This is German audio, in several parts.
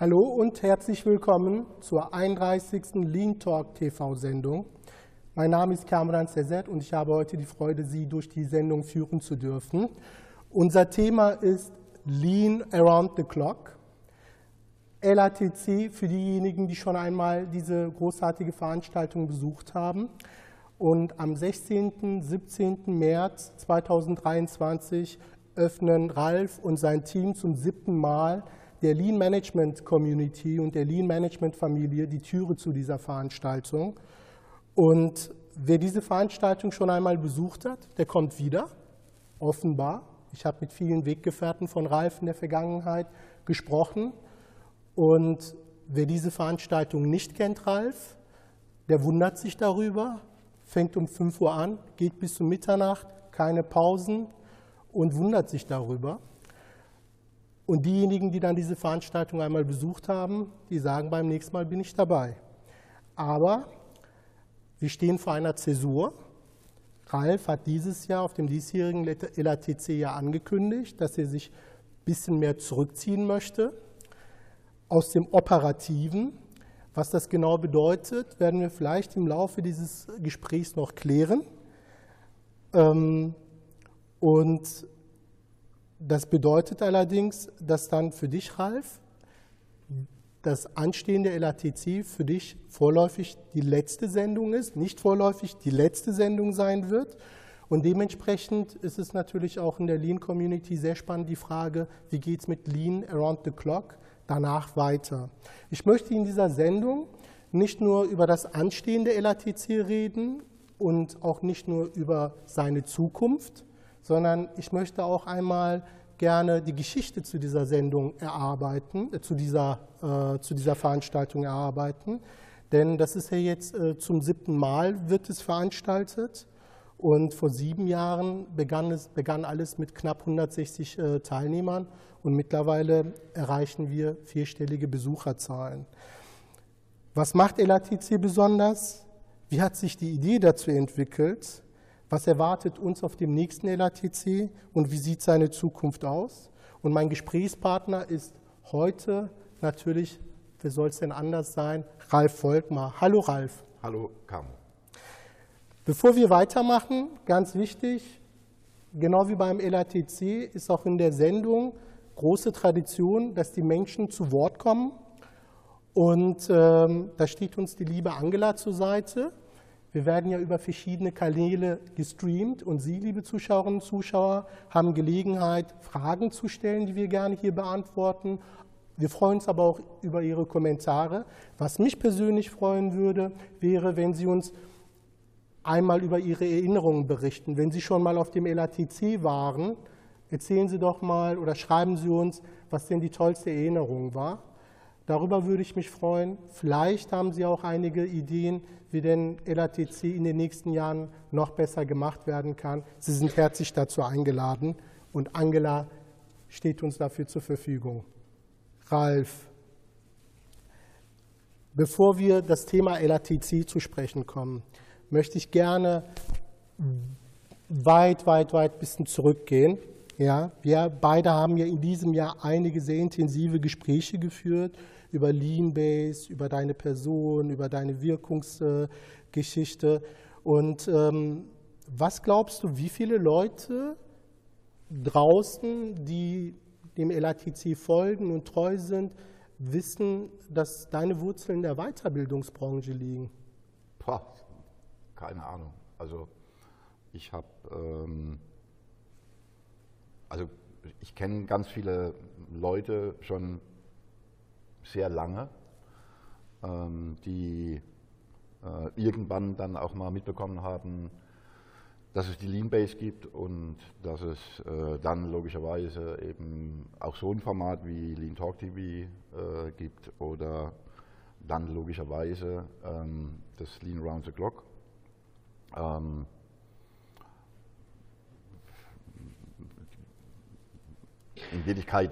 Hallo und herzlich willkommen zur 31. Lean Talk TV-Sendung. Mein Name ist Kamran Sezet und ich habe heute die Freude, Sie durch die Sendung führen zu dürfen. Unser Thema ist Lean Around the Clock. LATC für diejenigen, die schon einmal diese großartige Veranstaltung besucht haben. Und am 16. 17. März 2023 öffnen Ralf und sein Team zum siebten Mal der Lean Management Community und der Lean Management Familie die Türe zu dieser Veranstaltung. Und wer diese Veranstaltung schon einmal besucht hat, der kommt wieder, offenbar. Ich habe mit vielen Weggefährten von Ralf in der Vergangenheit gesprochen. Und wer diese Veranstaltung nicht kennt, Ralf, der wundert sich darüber, fängt um 5 Uhr an, geht bis zum Mitternacht, keine Pausen und wundert sich darüber. Und diejenigen, die dann diese Veranstaltung einmal besucht haben, die sagen, beim nächsten Mal bin ich dabei. Aber wir stehen vor einer Zäsur. Ralf hat dieses Jahr auf dem diesjährigen LATC ja angekündigt, dass er sich ein bisschen mehr zurückziehen möchte aus dem Operativen was das genau bedeutet, werden wir vielleicht im Laufe dieses Gesprächs noch klären. Ähm, und das bedeutet allerdings, dass dann für dich, Ralf, das anstehende LATC für dich vorläufig die letzte Sendung ist, nicht vorläufig die letzte Sendung sein wird. Und dementsprechend ist es natürlich auch in der Lean-Community sehr spannend die Frage, wie geht es mit Lean around the clock? danach weiter. Ich möchte in dieser Sendung nicht nur über das anstehende LATC reden und auch nicht nur über seine Zukunft, sondern ich möchte auch einmal gerne die Geschichte zu dieser Sendung erarbeiten, äh, zu, dieser, äh, zu dieser Veranstaltung erarbeiten. Denn das ist ja jetzt äh, zum siebten Mal wird es veranstaltet. Und vor sieben Jahren begann, es, begann alles mit knapp 160 äh, Teilnehmern und mittlerweile erreichen wir vierstellige Besucherzahlen. Was macht LATC besonders? Wie hat sich die Idee dazu entwickelt? Was erwartet uns auf dem nächsten LATC und wie sieht seine Zukunft aus? Und mein Gesprächspartner ist heute natürlich, wer soll es denn anders sein, Ralf Volkmar. Hallo Ralf. Hallo Camo. Bevor wir weitermachen, ganz wichtig, genau wie beim LATC ist auch in der Sendung große Tradition, dass die Menschen zu Wort kommen. Und ähm, da steht uns die liebe Angela zur Seite. Wir werden ja über verschiedene Kanäle gestreamt und Sie, liebe Zuschauerinnen und Zuschauer, haben Gelegenheit, Fragen zu stellen, die wir gerne hier beantworten. Wir freuen uns aber auch über Ihre Kommentare. Was mich persönlich freuen würde, wäre, wenn Sie uns einmal über Ihre Erinnerungen berichten. Wenn Sie schon mal auf dem LATC waren, erzählen Sie doch mal oder schreiben Sie uns, was denn die tollste Erinnerung war. Darüber würde ich mich freuen. Vielleicht haben Sie auch einige Ideen, wie denn LATC in den nächsten Jahren noch besser gemacht werden kann. Sie sind herzlich dazu eingeladen und Angela steht uns dafür zur Verfügung. Ralf, bevor wir das Thema LATC zu sprechen kommen, möchte ich gerne weit, weit, weit ein bisschen zurückgehen. Ja, wir beide haben ja in diesem Jahr einige sehr intensive Gespräche geführt über Lean-Base, über deine Person, über deine Wirkungsgeschichte. Und ähm, was glaubst du, wie viele Leute draußen, die dem LATC folgen und treu sind, wissen, dass deine Wurzeln in der Weiterbildungsbranche liegen? Boah, keine Ahnung. Also ich habe, ähm, also ich kenne ganz viele Leute schon sehr lange, ähm, die äh, irgendwann dann auch mal mitbekommen haben, dass es die Lean-Base gibt und dass es äh, dann logischerweise eben auch so ein Format wie Lean Talk TV äh, gibt oder dann logischerweise ähm, das Lean Round the Clock. Ähm, in Wirklichkeit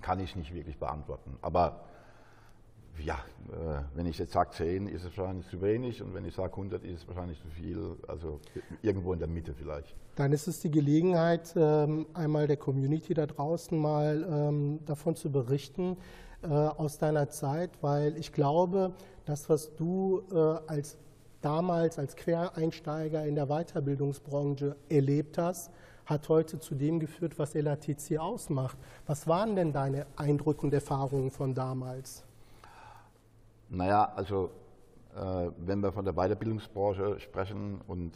kann ich es nicht wirklich beantworten. Aber ja, äh, wenn ich jetzt sage 10, ist es wahrscheinlich zu wenig und wenn ich sage 100, ist es wahrscheinlich zu viel. Also irgendwo in der Mitte vielleicht. Dann ist es die Gelegenheit, ähm, einmal der Community da draußen mal ähm, davon zu berichten, äh, aus deiner Zeit, weil ich glaube, das, was du äh, als damals als Quereinsteiger in der Weiterbildungsbranche erlebt hast, hat heute zu dem geführt, was LATC ausmacht. Was waren denn deine Eindrücke und Erfahrungen von damals? Naja, also äh, wenn wir von der Weiterbildungsbranche sprechen und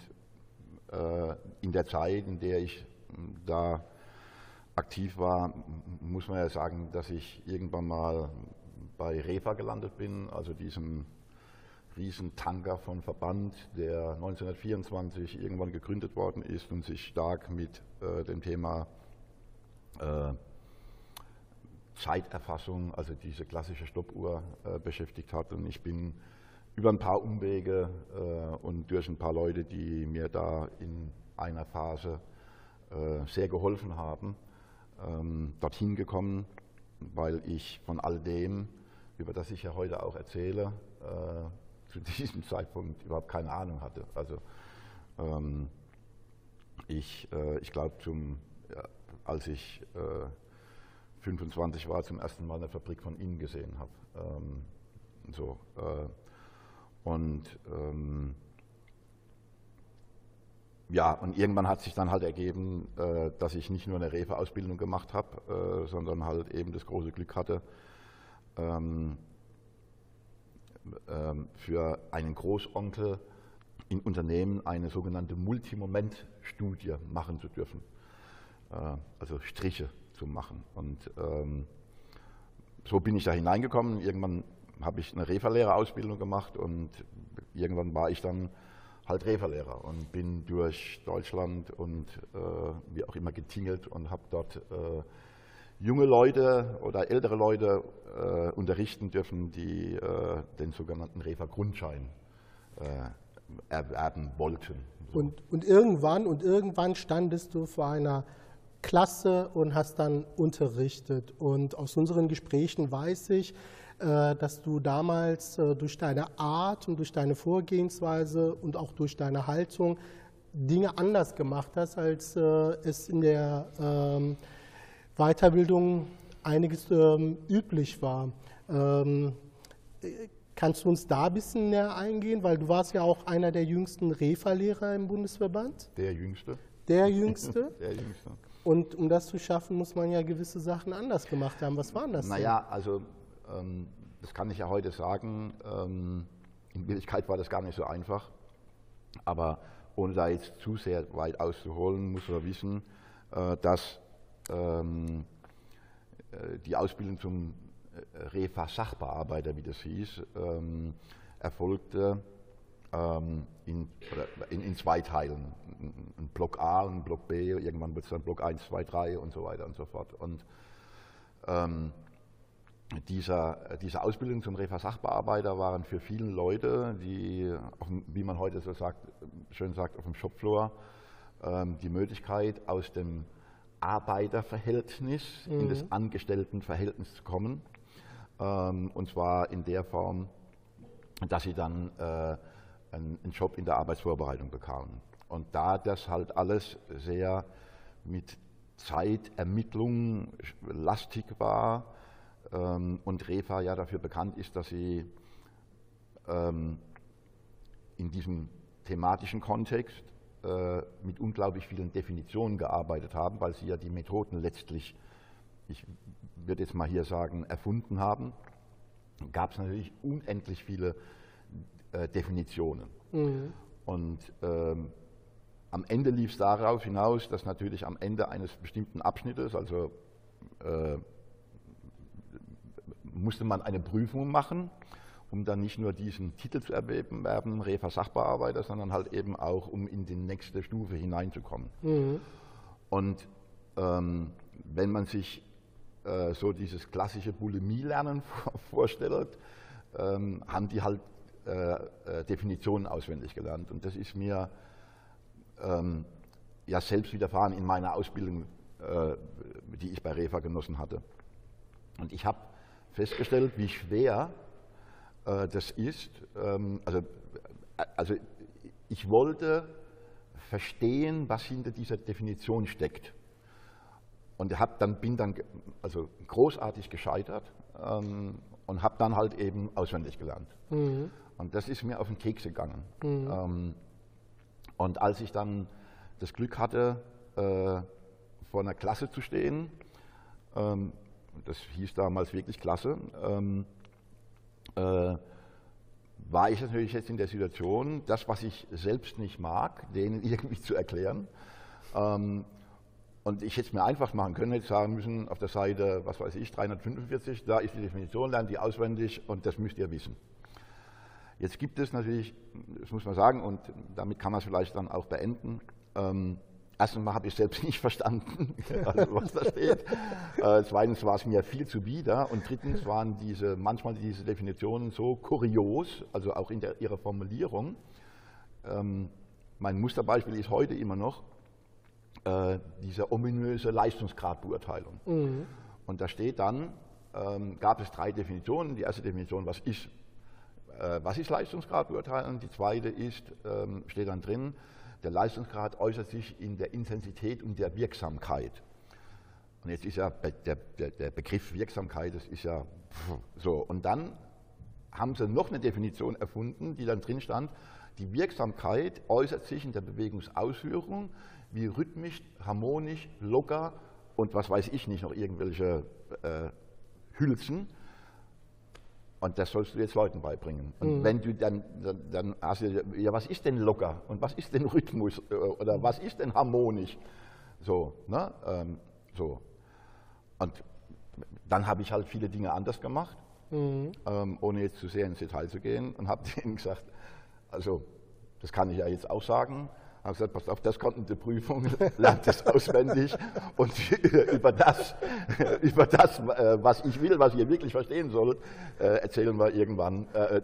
äh, in der Zeit, in der ich da aktiv war, muss man ja sagen, dass ich irgendwann mal bei REFA gelandet bin, also diesem Riesentanker von Verband, der 1924 irgendwann gegründet worden ist und sich stark mit äh, dem Thema äh, Zeiterfassung, also diese klassische Stoppuhr, äh, beschäftigt hat. Und ich bin über ein paar Umwege äh, und durch ein paar Leute, die mir da in einer Phase äh, sehr geholfen haben, ähm, dorthin gekommen, weil ich von all dem, über das ich ja heute auch erzähle, äh, zu diesem Zeitpunkt überhaupt keine Ahnung hatte. Also ähm, ich, äh, ich glaube, als ich äh, 25 war, zum ersten Mal eine Fabrik von innen gesehen habe. Ähm, so, äh, und ähm, ja, und irgendwann hat sich dann halt ergeben, äh, dass ich nicht nur eine Refa-Ausbildung gemacht habe, äh, sondern halt eben das große Glück hatte, ähm, ähm, für einen Großonkel in Unternehmen eine sogenannte Multimoment-Studie machen zu dürfen. Äh, also Striche zu machen. Und ähm, so bin ich da hineingekommen. Irgendwann habe ich eine Refa-Lehrerausbildung gemacht und irgendwann war ich dann halt Refa-Lehrer und bin durch Deutschland und äh, wie auch immer getingelt und habe dort äh, junge Leute oder ältere Leute äh, unterrichten dürfen, die äh, den sogenannten Refa-Grundschein äh, erwerben wollten. So. Und, und irgendwann und irgendwann standest du vor einer Klasse und hast dann unterrichtet. Und aus unseren Gesprächen weiß ich, äh, dass du damals äh, durch deine Art und durch deine Vorgehensweise und auch durch deine Haltung Dinge anders gemacht hast, als äh, es in der ähm, Weiterbildung einiges ähm, üblich war. Ähm, kannst du uns da ein bisschen näher eingehen, weil du warst ja auch einer der jüngsten Refa-Lehrer im Bundesverband. Der jüngste. Der jüngste. der jüngste. Und um das zu schaffen, muss man ja gewisse Sachen anders gemacht haben. Was waren das? Naja, denn? also ähm, das kann ich ja heute sagen. Ähm, in Wirklichkeit war das gar nicht so einfach. Aber ohne da jetzt zu sehr weit auszuholen, muss man wissen, äh, dass ähm, äh, die Ausbildung zum äh, Refa-Sachbearbeiter, wie das hieß, ähm, erfolgte in, in, in, zwei Teilen. Ein Block A und ein Block B, irgendwann wird es dann Block 1, 2, 3 und so weiter und so fort. Und ähm, dieser, diese Ausbildung zum Refa-Sachbearbeiter waren für viele Leute, die, wie man heute so sagt, schön sagt, auf dem Shopfloor, ähm, die Möglichkeit aus dem Arbeiterverhältnis mhm. in das Angestelltenverhältnis zu kommen. Ähm, und zwar in der Form, dass sie dann äh, einen, Job in der Arbeitsvorbereitung bekamen. Und da das halt alles sehr mit Zeitermittlung lastig war ähm, und Refa ja dafür bekannt ist, dass sie ähm, in diesem thematischen Kontext äh, mit unglaublich vielen Definitionen gearbeitet haben, weil sie ja die Methoden letztlich, ich würde jetzt mal hier sagen, erfunden haben, gab es natürlich unendlich viele äh, Definitionen. Mhm. Und ähm, am Ende lief es darauf hinaus, dass natürlich am Ende eines bestimmten Abschnittes, also äh, musste man eine Prüfung machen um dann nicht nur diesen Titel zu erwerben, Refa Sachbearbeiter, sondern halt eben auch, um in die nächste Stufe hineinzukommen. Mhm. Und ähm, wenn man sich äh, so dieses klassische Bulimie-Lernen vorstellt, ähm, haben die halt äh, äh, Definitionen auswendig gelernt. Und das ist mir ähm, ja selbst widerfahren in meiner Ausbildung, äh, die ich bei Refa genossen hatte. Und ich habe festgestellt, wie schwer äh, das ist, ähm, also, äh, also ich wollte verstehen, was hinter dieser Definition steckt. und hab dann, bin dann also großartig gescheitert ähm, und habe dann halt eben auswendig gelernt. Mhm. Und das ist mir auf den Keks gegangen. Mhm. Ähm, und als ich dann das Glück hatte, äh, vor einer Klasse zu stehen, ähm, das hieß damals wirklich Klasse, ähm, äh, war ich natürlich jetzt in der Situation, das, was ich selbst nicht mag, denen irgendwie zu erklären. Ähm, und ich hätte es mir einfach machen können, hätte sagen müssen, auf der Seite, was weiß ich, 345, da ist die Definition, lernt die auswendig und das müsst ihr wissen. Jetzt gibt es natürlich, das muss man sagen, und damit kann man es vielleicht dann auch beenden, ähm, erstens mal habe ich selbst nicht verstanden, also was da steht. Äh, zweitens war es mir viel zu bieder und drittens waren diese, manchmal diese Definitionen so kurios, also auch in der, ihrer Formulierung. Ähm, mein Musterbeispiel ist heute immer noch, äh, diese ominöse Leistungsgradbeurteilung. Mhm. Und da steht dann, ähm, gab es drei Definitionen. Die erste Definition, was ist, was ist Leistungsgradbeurteilung? Die zweite ist, ähm, steht dann drin, der Leistungsgrad äußert sich in der Intensität und der Wirksamkeit. Und jetzt ist ja der, der, der Begriff Wirksamkeit, das ist ja so. Und dann haben sie noch eine Definition erfunden, die dann drin stand, die Wirksamkeit äußert sich in der Bewegungsausführung, wie rhythmisch, harmonisch, locker und was weiß ich nicht, noch irgendwelche äh, Hülsen. Und das sollst du jetzt Leuten beibringen. Und mhm. wenn du dann, dann, dann, hast du, ja, was ist denn locker und was ist denn Rhythmus äh, oder was ist denn harmonisch? So, ne? Ähm, so. Und dann habe ich halt viele Dinge anders gemacht, mhm. ähm, ohne jetzt zu sehr ins Detail zu gehen und habe denen gesagt, also das kann ich ja jetzt auch sagen, haben gesagt, pass auf, das kommt in die Prüfung, lernt das auswendig und über das, über das, äh, was ich will, was ihr wirklich verstehen sollt, äh, erzählen wir irgendwann, äh,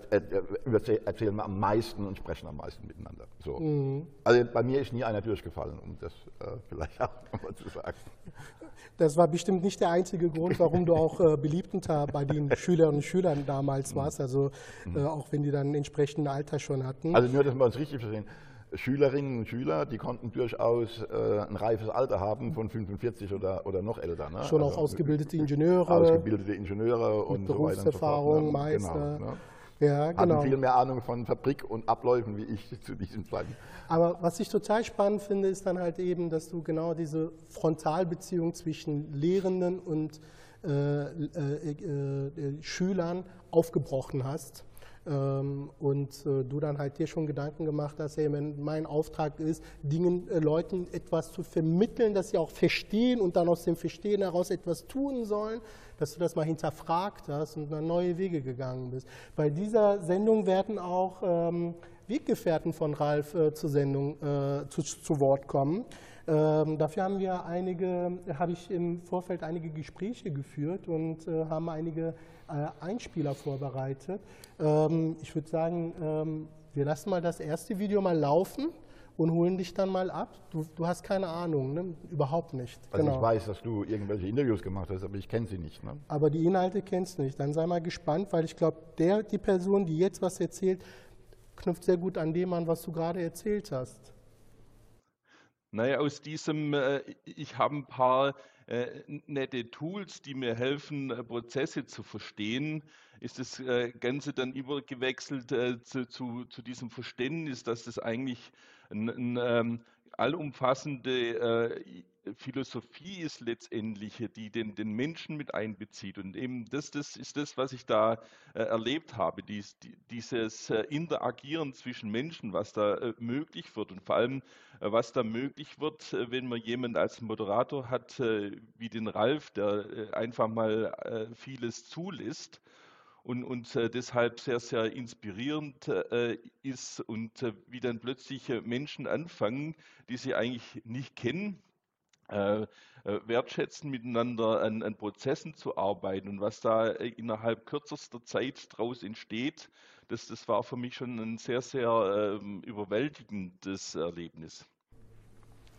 erzählen wir am meisten und sprechen am meisten miteinander. So. Mhm. Also bei mir ist nie einer durchgefallen, um das vielleicht auch nochmal zu sagen. Das war bestimmt nicht der einzige Grund, warum du auch äh, beliebter bei den Schülerinnen und Schülern damals warst, also äh, auch wenn die dann entsprechend Alter schon hatten. Also nur, dass wir uns richtig verstehen. Schülerinnen und Schüler, die konnten durchaus äh, ein reifes Alter haben von 45 oder, oder noch älter. Ne? Schon also, auch ausgebildete Ingenieure. Ausgebildete Ingenieure und Berufserfahrung, so weiter und so fort, ne? Meister. Genau, ne? Ja, genau. Hatten viel mehr Ahnung von Fabrik und Abläufen wie ich zu diesem Zeitpunkt. Aber was ich total spannend finde, ist dann halt eben, dass du genau diese Frontalbeziehung zwischen Lehrenden und äh, äh, äh, Schülern aufgebrochen hast. Ähm, und äh, du dann halt dir schon Gedanken gemacht hast, hey, mein Auftrag ist, Dingen, äh, Leuten etwas zu vermitteln, dass sie auch verstehen und dann aus dem Verstehen heraus etwas tun sollen, dass du das mal hinterfragt hast und dann neue Wege gegangen bist. Bei dieser Sendung werden auch ähm, Weggefährten von Ralf äh, zur Sendung zu, zu Wort kommen. Ähm, dafür haben wir einige, habe ich im Vorfeld einige Gespräche geführt und äh, haben einige äh, Einspieler vorbereitet. Ähm, ich würde sagen, ähm, wir lassen mal das erste Video mal laufen und holen dich dann mal ab. Du, du hast keine Ahnung, ne? überhaupt nicht. Also genau. ich weiß, dass du irgendwelche Interviews gemacht hast, aber ich kenne sie nicht. Ne? Aber die Inhalte kennst du nicht. Dann sei mal gespannt, weil ich glaube, die Person, die jetzt was erzählt, knüpft sehr gut an dem an, was du gerade erzählt hast. Naja, aus diesem, äh, ich habe ein paar äh, nette Tools, die mir helfen, äh, Prozesse zu verstehen, ist das Ganze dann übergewechselt zu, zu, zu diesem Verständnis, dass das eigentlich ein, ein ähm, allumfassende Philosophie ist letztendlich, die den, den Menschen mit einbezieht. Und eben das, das ist das, was ich da äh, erlebt habe, dies, die, dieses äh, Interagieren zwischen Menschen, was da äh, möglich wird und vor allem, äh, was da möglich wird, äh, wenn man jemanden als Moderator hat, äh, wie den Ralf, der einfach mal vieles zulässt und, und äh, deshalb sehr, sehr inspirierend äh, ist und äh, wie dann plötzlich Menschen anfangen, die sie eigentlich nicht kennen, äh, äh, wertschätzen, miteinander an, an, Prozessen zu arbeiten und was da äh, innerhalb kürzester Zeit daraus entsteht, das, das war für mich schon ein sehr, sehr ähm, überwältigendes Erlebnis.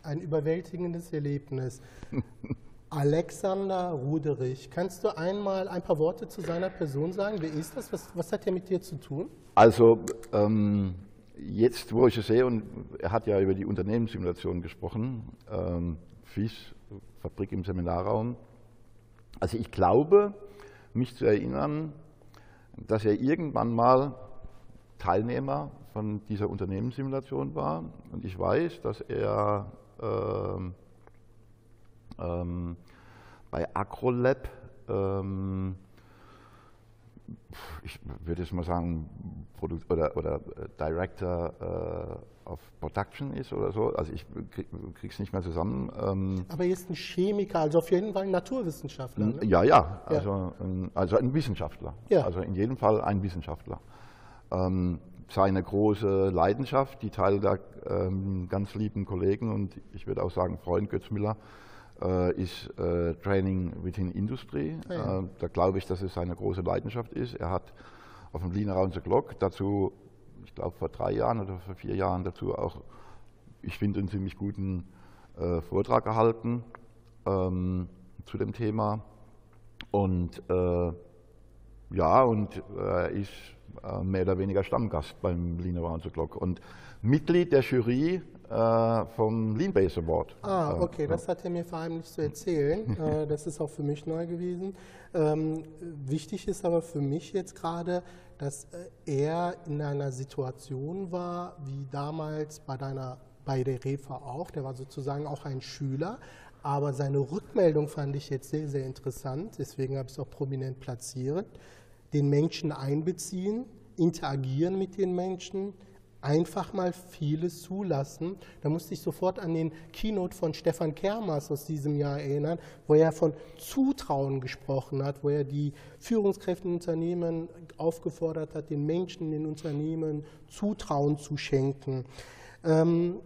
Ein überwältigendes Erlebnis. Alexander Ruderich, kannst du einmal ein paar Worte zu seiner Person sagen? Wer ist das? Was, was hat er mit dir zu tun? Also, ähm, jetzt, wo ich es sehe, und er hat ja über die Unternehmenssimulation gesprochen, ähm, FIS Fabrik im Seminarraum. Also ich glaube, mich zu erinnern, dass er irgendwann mal Teilnehmer von dieser Unternehmenssimulation war. Und ich weiß, dass er ähm, ähm, bei Acrolab, ähm, ich würde jetzt mal sagen, Produkt oder, oder äh, Director äh, of Production ist oder so. Also ich kriege es nicht mehr zusammen. Ähm, Aber er ist ein Chemiker, also auf jeden Fall ein Naturwissenschaftler. Ne? Ja, ja, also, ja. Ein, also ein Wissenschaftler. Ja. Also in jedem Fall ein Wissenschaftler. Ähm, seine große Leidenschaft, die Teil der ähm, ganz lieben Kollegen und ich würde auch sagen Freund Götz Müller, ist äh, Training within Industry. Ja. äh, da glaube ich, dass es seine große Leidenschaft ist. Er hat auf dem Lean Around the Clock dazu, ich glaube vor drei Jahren oder vor vier Jahren dazu auch, ich finde, einen ziemlich guten äh, Vortrag gehalten ähm, zu dem Thema. Und äh, ja, und er ist äh, mehr oder weniger Stammgast beim Lean Around the Clock und Mitglied der Jury äh, vom Lean Base Award. Ah, äh, okay, das hat er mir vor allem nicht zu erzählen. das ist auch für mich neu gewesen. Ähm, wichtig ist aber für mich jetzt gerade, dass er in einer Situation war, wie damals bei deiner bei der REFA auch, der war sozusagen auch ein Schüler, aber seine Rückmeldung fand ich jetzt sehr, sehr interessant, deswegen habe ich es auch prominent platziert den Menschen einbeziehen, interagieren mit den Menschen, einfach mal vieles zulassen. Da musste ich sofort an den Keynote von Stefan Kermers aus diesem Jahr erinnern, wo er von Zutrauen gesprochen hat, wo er die Führungskräfte in Unternehmen aufgefordert hat, den Menschen in Unternehmen Zutrauen zu schenken. Ähm,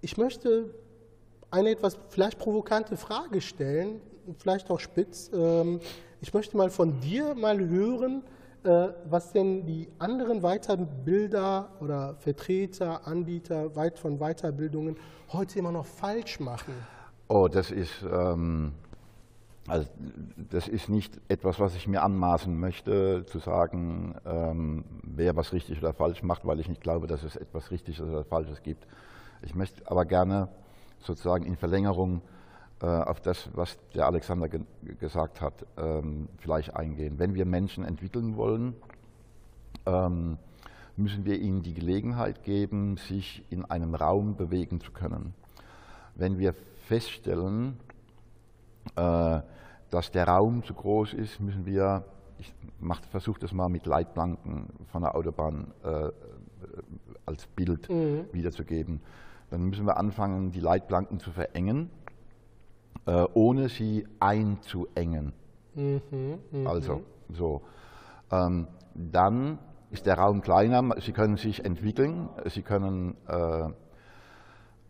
ich möchte eine etwas vielleicht provokante Frage stellen, vielleicht auch spitz. Ähm, ich möchte mal von dir mal hören, was denn die anderen Weiterbilder oder Vertreter, Anbieter weit von Weiterbildungen heute immer noch falsch machen. Oh, das ist, ähm, also das ist nicht etwas, was ich mir anmaßen möchte, zu sagen, ähm, wer was richtig oder falsch macht, weil ich nicht glaube, dass es etwas Richtiges oder Falsches gibt. Ich möchte aber gerne sozusagen in Verlängerung äh, auf das, was der Alexander ge gesagt hat, ähm, vielleicht eingehen. Wenn wir Menschen entwickeln wollen, ähm, müssen wir ihnen die Gelegenheit geben, sich in einem Raum bewegen zu können. Wenn wir feststellen, äh, dass der Raum zu groß ist, müssen wir, ich versuche das mal mit Leitplanken von der Autobahn äh, als Bild mhm. wiederzugeben, dann müssen wir anfangen, die Leitplanken zu verengen äh, ohne sie einzuengen. Mhm, mh. Also so. Ähm, dann ist der Raum kleiner, sie können sich entwickeln, sie können, äh,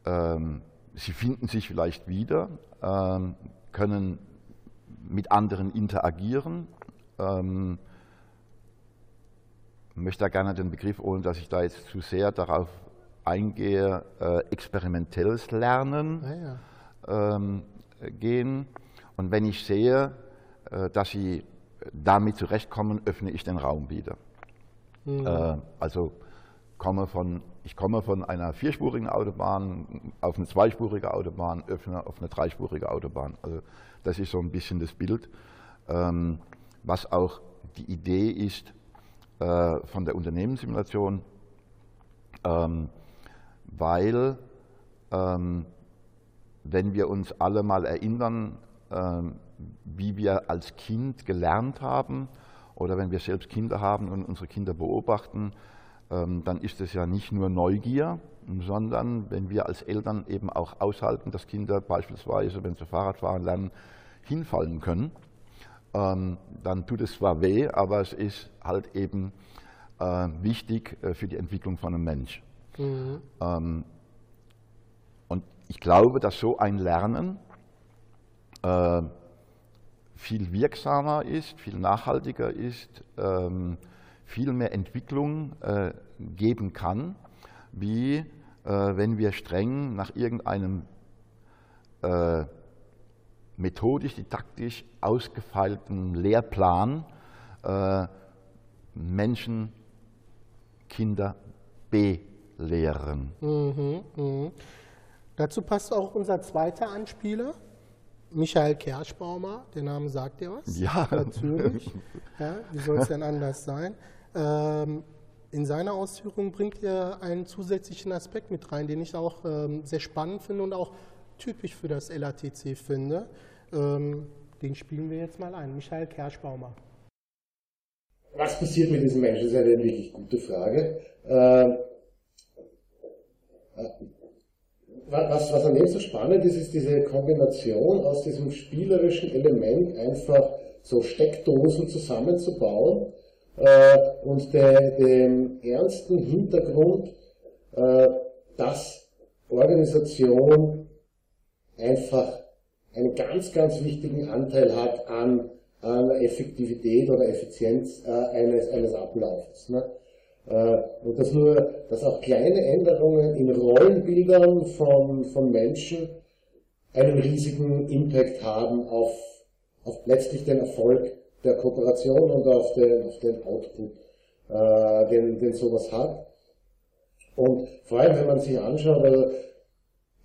ähm, sie finden sich vielleicht wieder, ähm, können mit anderen interagieren. Ähm, möchte da gerne den Begriff, ohne dass ich da jetzt zu sehr darauf eingehe, äh, experimentelles Lernen. Ah, ja. ähm, gehen. Und wenn ich sehe, äh, dass sie damit zurechtkommen, öffne ich den Raum wieder. Mhm. Äh, also komme von, ich komme von einer vierspurigen Autobahn auf eine zweispurige Autobahn, öffne auf eine dreispurige Autobahn. Also das ist so ein bisschen das Bild, ähm, was auch die Idee ist äh, von der Unternehmenssimulation, ähm, weil ähm, wenn wir uns alle mal erinnern, ähm, wie wir als Kind gelernt haben oder wenn wir selbst Kinder haben und unsere Kinder beobachten, ähm, dann ist es ja nicht nur Neugier, sondern wenn wir als Eltern eben auch aushalten, dass Kinder beispielsweise, wenn sie Fahrrad fahren lernen, hinfallen können, ähm, dann tut es zwar weh, aber es ist halt eben äh, wichtig äh, für die Entwicklung von einem Mensch. Mhm ich glaube, dass so ein Lernen äh, viel wirksamer ist, viel nachhaltiger ist, ähm, viel mehr Entwicklung äh, geben kann, wie äh, wenn wir streng nach irgendeinem äh, methodisch, didaktisch ausgefeilten Lehrplan äh, Menschen, Kinder belehren. Mhm, mh. Dazu passt auch unser zweiter Anspieler, Michael Kerschbaumer. Der Name sagt dir was? Ja. Natürlich. Ja, wie soll es denn anders sein? Ähm, in seiner Ausführung bringt er einen zusätzlichen Aspekt mit rein, den ich auch ähm, sehr spannend finde und auch typisch für das LATC finde. Ähm, den spielen wir jetzt mal ein. Michael Kerschbaumer. Was passiert mit diesen Menschen? Das ist eine wirklich gute Frage. Ähm, äh, was, was an dem so spannend ist, ist diese Kombination aus diesem spielerischen Element, einfach so Steckdosen zusammenzubauen äh, und de, dem ernsten Hintergrund, äh, dass Organisation einfach einen ganz, ganz wichtigen Anteil hat an, an Effektivität oder Effizienz äh, eines, eines Ablaufes. Ne? Äh, und dass nur, dass auch kleine Änderungen in Rollenbildern von, von Menschen einen riesigen Impact haben auf, auf letztlich den Erfolg der Kooperation und auf den, auf den Output, äh, den, den sowas hat. Und vor allem, wenn man sich anschaut, also,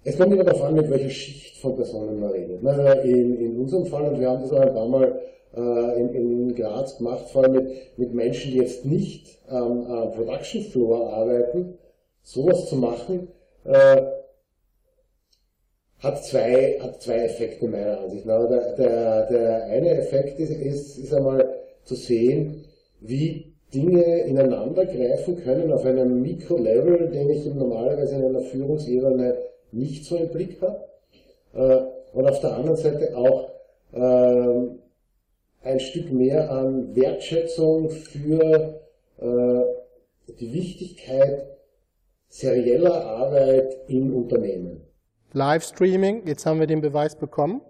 es kommt immer darauf an, mit welcher Schicht von Personen man redet. Also in, in unserem Fall, und wir haben das auch ein paar Mal äh, in, in Graz gemacht, vor allem mit, mit Menschen, die jetzt nicht ähm, am Production Floor arbeiten, sowas zu machen, äh, hat zwei, hat zwei Effekte meiner Ansicht nach. Der, der, der eine Effekt ist, ist, ist einmal zu sehen, wie Dinge ineinander greifen können auf einem Mikrolevel, den ich normalerweise in einer Führungsebene nicht so im Blick habe. Äh, und auf der anderen Seite auch ähm, ein Stück mehr an Wertschätzung für äh, die Wichtigkeit serieller Arbeit im Unternehmen. Livestreaming, jetzt haben wir den Beweis bekommen.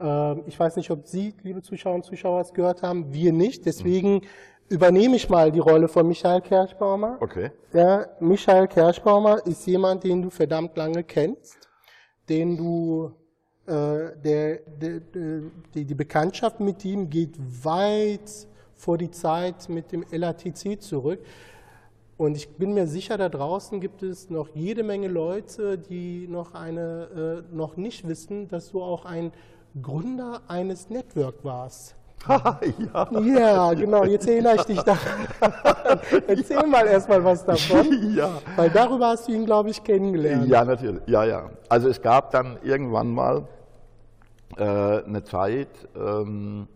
Ähm, ich weiß nicht, ob Sie, liebe Zuschauer und Zuschauer, es gehört haben. Wir nicht. Deswegen übernehme ich mal die Rolle von Michael Kerschbaumer. Okay. Ja, Michael Kerschbaumer ist jemand, den du verdammt lange kennst, den du der, der, die, die Bekanntschaft mit ihm geht weit vor die Zeit mit dem LATC zurück. Und ich bin mir sicher, da draußen gibt es noch jede Menge Leute, die noch, eine, äh, noch nicht wissen, dass du auch ein Gründer eines Network warst. ja. ja, genau, jetzt erinnere ich dich da. Erzähl mal erstmal was davon. Ja. Weil darüber hast du ihn, glaube ich, kennengelernt. Ja, natürlich. Ja, ja. Also es gab dann irgendwann mal äh, eine Zeit, ähm,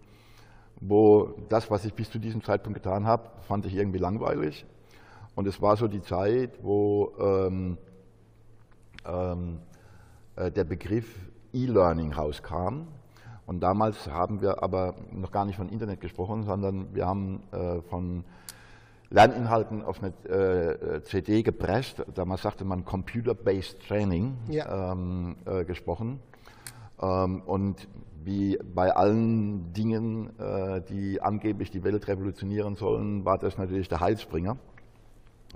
wo das, was ich bis zu diesem Zeitpunkt getan habe, fand ich irgendwie langweilig. Und es war so die Zeit, wo ähm, ähm, äh, der Begriff E-Learning rauskam. Und damals haben wir aber noch gar nicht von Internet gesprochen, sondern wir haben äh, von Lerninhalten auf eine äh, CD gepresst. Damals sagte man Computer-Based Training ja. ähm, äh, gesprochen. Ähm, und wie bei allen Dingen, äh, die angeblich die Welt revolutionieren sollen, war das natürlich der Heilsbringer.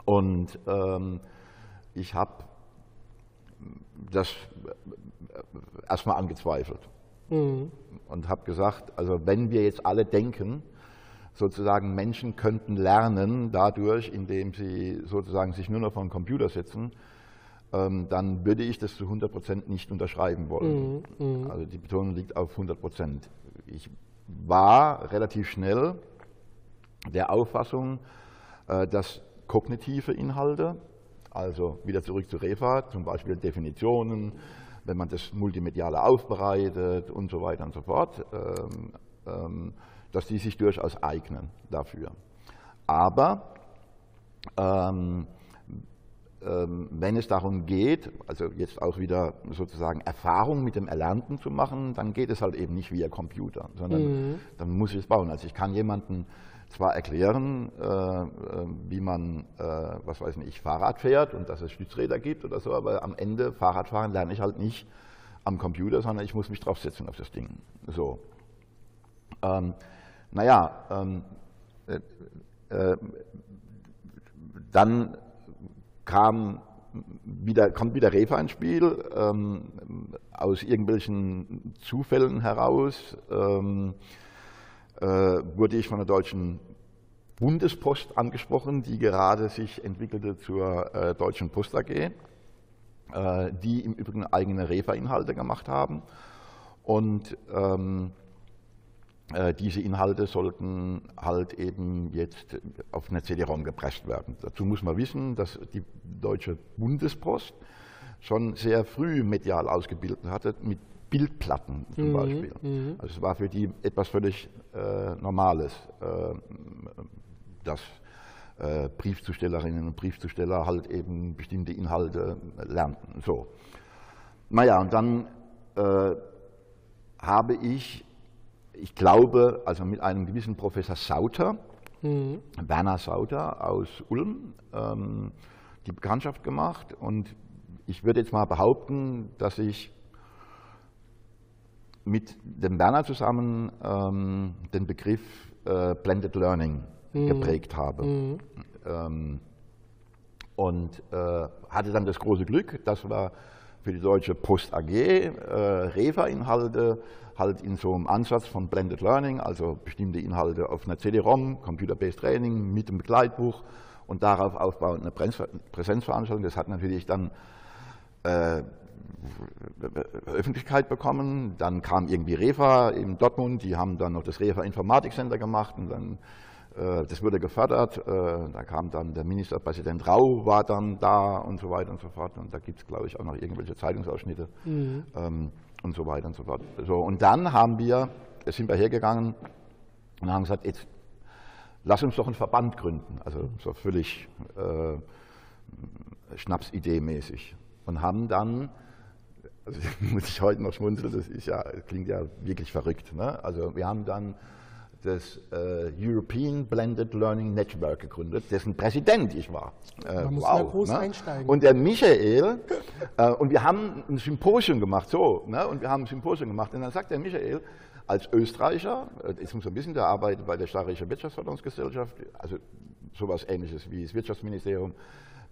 Und ähm, ich habe das erstmal angezweifelt. Mhm. Und habe gesagt, also wenn wir jetzt alle denken, sozusagen Menschen könnten lernen dadurch, indem sie sozusagen sich nur noch vor den Computer setzen, ähm, dann würde ich das zu 100 Prozent nicht unterschreiben wollen. Mhm, mhm. Also die Betonung liegt auf 100 Prozent. Ich war relativ schnell der Auffassung, äh, dass kognitive Inhalte, also wieder zurück zu Refa, zum Beispiel Definitionen, wenn man das Multimediale aufbereitet und so weiter und so fort, ähm, ähm, dass die sich durchaus eignen dafür. Aber ähm, ähm, wenn es darum geht, also jetzt auch wieder sozusagen Erfahrung mit dem Erlernten zu machen, dann geht es halt eben nicht via Computer, sondern mhm. dann muss ich es bauen. Also ich kann jemanden zwar erklären, äh, äh, wie man, äh, was weiß ich, Fahrrad fährt und dass es Stützräder gibt oder so, aber am Ende Fahrradfahren lerne ich halt nicht am Computer, sondern ich muss mich draufsetzen auf das Ding. So. Ähm, naja, ähm, äh, äh, dann kam wieder, kommt wieder Refa ins Spiel, ähm, aus irgendwelchen Zufällen heraus ähm, äh, wurde ich von der Deutschen Bundespost angesprochen, die gerade sich entwickelte zur äh, Deutschen Post AG. äh, die im Übrigen eigene Refa-Inhalte gemacht haben. Und ähm, äh, diese Inhalte sollten halt eben jetzt auf eine CD-ROM gepresst werden. Dazu muss man wissen, dass die Deutsche Bundespost schon sehr früh medial ausgebildet hatte mit Bildplatten zum mhm, Beispiel. Mhm. Also es war für die etwas völlig äh, Normales, äh, dass äh, Briefzustellerinnen und Briefzusteller halt eben bestimmte Inhalte lernten. So. Naja, und dann äh, habe ich, ich glaube, also mit einem gewissen Professor Sauter, mhm. Werner Sauter aus Ulm, ähm, die Bekanntschaft gemacht und ich würde jetzt mal behaupten, dass ich mit dem Werner zusammen ähm, den Begriff äh, Blended Learning mhm. geprägt habe. Mhm. Ähm, und äh, hatte dann das große Glück, dass wir für die Deutsche Post AG äh, Refa-Inhalte halt in so einem Ansatz von Blended Learning, also bestimmte Inhalte auf einer CD-ROM, Computer-Based Training mit dem Begleitbuch und darauf aufbauend eine Präsenzveranstaltung. Das hat natürlich dann äh, Öffentlichkeit bekommen. Dann kam irgendwie Refa in Dortmund, die haben dann noch das Refa Informatikcenter gemacht und dann äh, das wurde gefördert. Äh, da kam dann der Ministerpräsident Rau, war dann da und so weiter und so fort. Und da gibt es, glaube ich, auch noch irgendwelche Zeitungsausschnitte mhm. ähm, und so weiter und so fort. So, und dann haben wir, sind wir hergegangen und haben gesagt, jetzt lass uns doch einen Verband gründen. Also so völlig äh, Schnapsidee mäßig. Und haben dann also muss ich heute noch schmunzeln, das ist ja, klingt ja wirklich verrückt. Ne? Also wir haben dann das äh, European Blended Learning Network gegründet, dessen Präsident ich war. Äh, Man muss wow, groß ne? einsteigen. Und der Michael, äh, und wir haben ein Symposium gemacht, so, ne? und wir haben ein Symposium gemacht, und dann sagt der Michael, als Österreicher, äh, ist so ein bisschen, der arbeitet bei der Staatlichen Wirtschaftsförderungsgesellschaft, also sowas ähnliches wie das Wirtschaftsministerium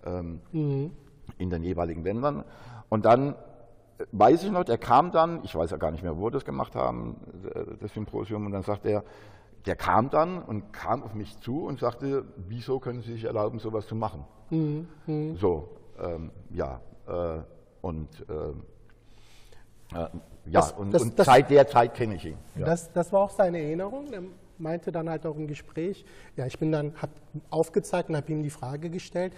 ähm, mhm. in den jeweiligen Ländern. Und dann weiß ich noch, der kam dann, ich weiß ja gar nicht mehr, wo wir das gemacht haben, äh, das Symposium, und dann sagt er, der kam dann und kam auf mich zu und sagte, wieso können Sie sich erlauben, sowas zu machen? Mhm. mhm. So, ähm, ja, äh, und ähm, äh, ja, das, und, das, und das, seit der Zeit kenne ich ihn. Ja. Das, das war auch seine Erinnerung. Er meinte dann halt auch im Gespräch, ja, ich bin dann, habe aufgezeigt und habe ihm die Frage gestellt,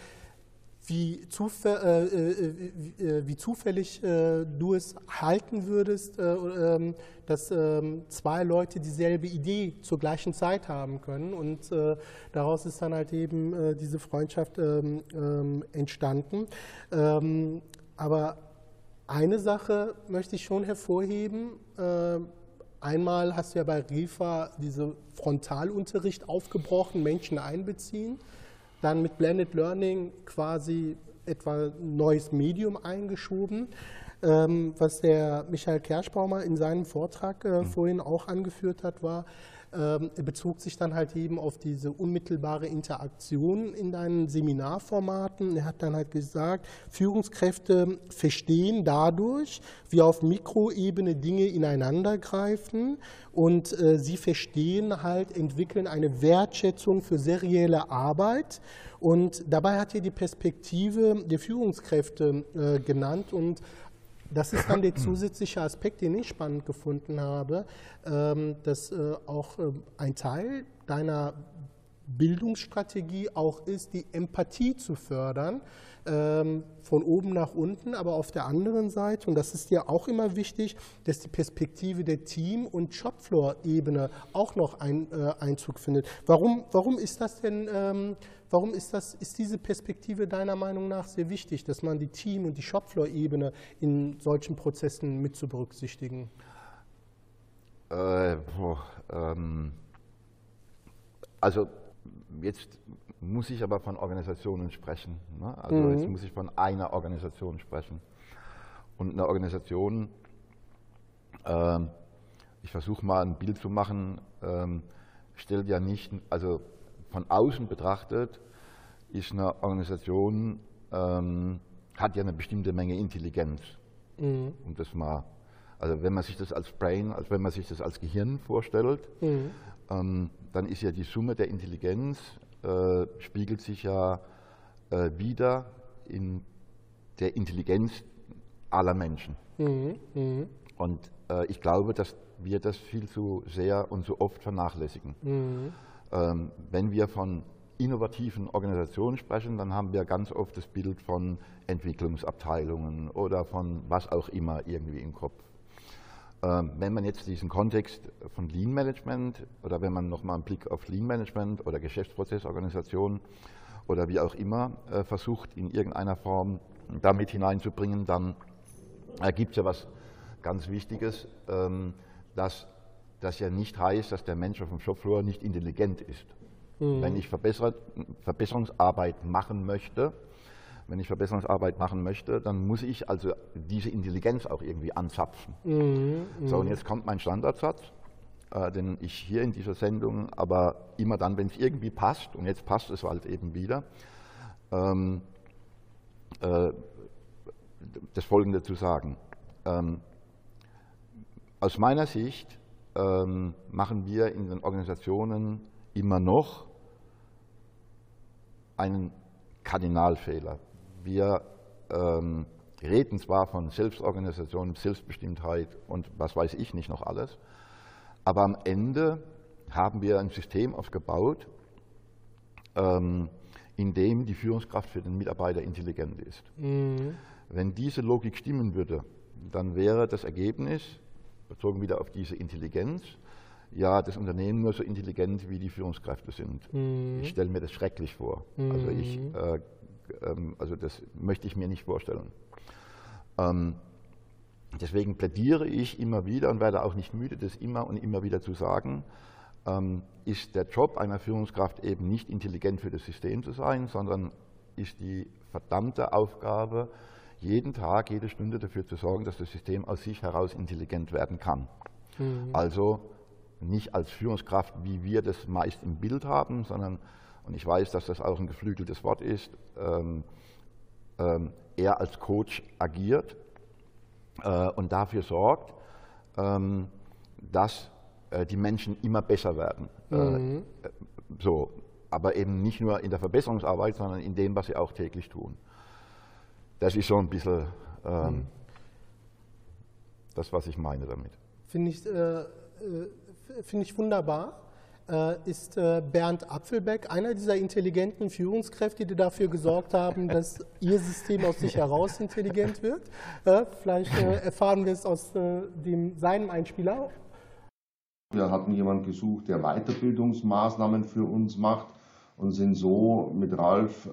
wie, zufä äh, äh, äh, wie zufällig äh, du es halten würdest, äh, ähm, dass ähm, zwei Leute dieselbe Idee zur gleichen Zeit haben können. Und äh, daraus ist dann halt eben diese Freundschaft ähm, entstanden. Aber eine Sache möchte ich schon hervorheben. Einmal hast du ja bei RIFA diese Frontalunterricht aufgebrochen, Menschen einbeziehen dann mit Blended Learning quasi etwa ein neues Medium eingeschoben. Ähm, was der Michael Kerschbaumer in seinem Vortrag äh, mhm. vorhin auch angeführt hat, war, ähm, er bezog sich dann halt eben auf diese unmittelbare Interaktion in deinen Seminarformaten. Er hat dann halt gesagt, Führungskräfte verstehen dadurch, wie auf Mikroebene Dinge ineinandergreifen und äh, sie verstehen halt, entwickeln eine Wertschätzung für serielle Arbeit. Und dabei hat er die Perspektive der Führungskräfte äh, genannt und das ist dann der zusätzliche Aspekt, den ich spannend gefunden habe, ähm, dass äh, auch ähm, ein Teil deiner Bildungsstrategie auch ist, die Empathie zu fördern, ähm, von oben nach unten, aber auf der anderen Seite, und das ist ja auch immer wichtig, dass die Perspektive der Team- und Shopfloor-Ebene auch noch ein, äh, Einzug findet. Warum, warum ist das denn Warum ist, das, ist diese Perspektive deiner Meinung nach sehr wichtig, dass man die Team- und die Shopfloor-Ebene in solchen Prozessen mit zu berücksichtigen? Äh, boah, ähm, also jetzt muss ich aber von Organisationen sprechen. Ne? Also mhm. jetzt muss ich von einer Organisation sprechen. Und eine Organisation, äh, ich versuche mal ein Bild zu machen, äh, stellt ja nicht, also von außen betrachtet ist eine Organisation, ähm, hat ja eine bestimmte Menge Intelligenz. Mhm. Und das mal, also wenn man sich das als Brain, also wenn man sich das als Gehirn vorstellt, mhm. ähm, dann ist ja die Summe der Intelligenz, äh, spiegelt sich ja äh, wieder in der Intelligenz aller Menschen. Mhm. Mhm. Und äh, ich glaube, dass wir das viel zu sehr und zu oft vernachlässigen. Mhm. Ähm, wenn wir von innovativen Organisationen sprechen, dann haben wir ganz oft das Bild von Entwicklungsabteilungen oder von was auch immer irgendwie im Kopf. Ähm, wenn man jetzt diesen Kontext von Lean Management oder wenn man nochmal einen Blick auf Lean Management oder Geschäftsprozessorganisation oder wie auch immer äh, versucht, in irgendeiner Form damit hineinzubringen, dann ergibt es ja was ganz Wichtiges, ähm, dass das ja nicht heißt, dass der Mensch auf dem Shopfloor nicht intelligent ist. Mhm. Wenn ich Verbesserungsarbeit machen möchte, wenn ich Verbesserungsarbeit machen möchte, dann muss ich also diese Intelligenz auch irgendwie anzapfen. Mhm. So, und mhm. jetzt kommt mein Standardsatz, äh, den ich hier in dieser Sendung, aber immer dann, wenn es irgendwie passt, und jetzt passt es halt eben wieder, ähm, äh, das Folgende zu sagen. Ähm, aus meiner Sicht ähm, machen wir in den Organisationen immer noch einen Kardinalfehler. Wir ähm, reden zwar von Selbstorganisation, Selbstbestimmtheit und was weiß ich nicht noch alles, aber am Ende haben wir ein System aufgebaut, ähm, in dem die Führungskraft für den Mitarbeiter intelligent ist. Mhm. Wenn diese Logik stimmen würde, dann wäre das Ergebnis, bezogen wieder auf diese Intelligenz, ja, das Unternehmen nur so intelligent, wie die Führungskräfte sind. Mhm. Ich stelle mir das schrecklich vor. Mhm. Also, ich, mhm. äh, also das möchte ich mir nicht vorstellen. Ähm, deswegen plädiere ich immer wieder und werde auch nicht müde, das immer und immer wieder zu sagen, ähm, ist der Job einer Führungskraft eben nicht intelligent für das System zu sein, sondern ist die verdammte Aufgabe, jeden Tag, jede Stunde dafür zu sorgen, dass das System aus sich heraus intelligent werden kann. Mhm. Also nicht als Führungskraft, wie wir das meist im Bild haben, sondern, und ich weiß, dass das auch ein geflügeltes Wort ist, ähm, ähm, er als Coach agiert äh, und dafür sorgt, ähm, dass äh, die Menschen immer besser werden. Äh, mhm. Äh, so, aber eben nicht nur in der Verbesserungsarbeit, sondern in dem, was sie auch täglich tun. Das ist so ein bisschen ähm, mhm. das, was ich meine damit. Finde ich, äh, äh find ich wunderbar. Äh, ist äh, Bernd Apfelbeck einer dieser intelligenten Führungskräfte, die dafür gesorgt haben, dass Ihr System aus sich heraus intelligent wird? Äh, vielleicht erfahren wir es aus dem, seinem Einspieler. Wir hatten jemanden gesucht, der Weiterbildungsmaßnahmen für uns macht und sind so mit Ralf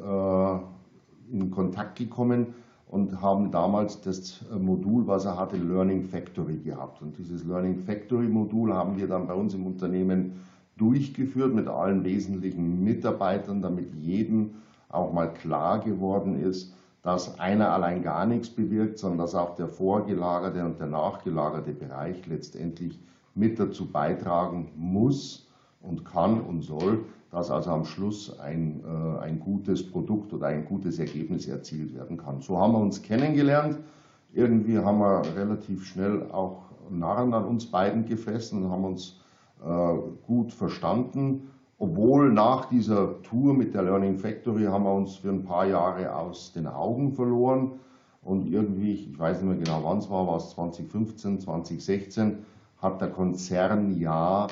in Kontakt gekommen und haben damals das Modul, was er hatte, Learning Factory gehabt. Und dieses Learning Factory Modul haben wir dann bei uns im Unternehmen durchgeführt mit allen wesentlichen Mitarbeitern, damit jedem auch mal klar geworden ist, dass einer allein gar nichts bewirkt, sondern dass auch der vorgelagerte und der nachgelagerte Bereich letztendlich mit dazu beitragen muss und kann und soll, dass also am Schluss ein, äh, ein gutes Produkt oder ein gutes Ergebnis erzielt werden kann. So haben wir uns kennengelernt. Irgendwie haben wir relativ schnell auch Narren an uns beiden gefressen und haben uns gut verstanden. Obwohl nach dieser Tour mit der Learning Factory haben wir uns für ein paar Jahre aus den Augen verloren. Und irgendwie, ich weiß nicht mehr genau wann es war, war es 2015, 2016, hat der Konzern ja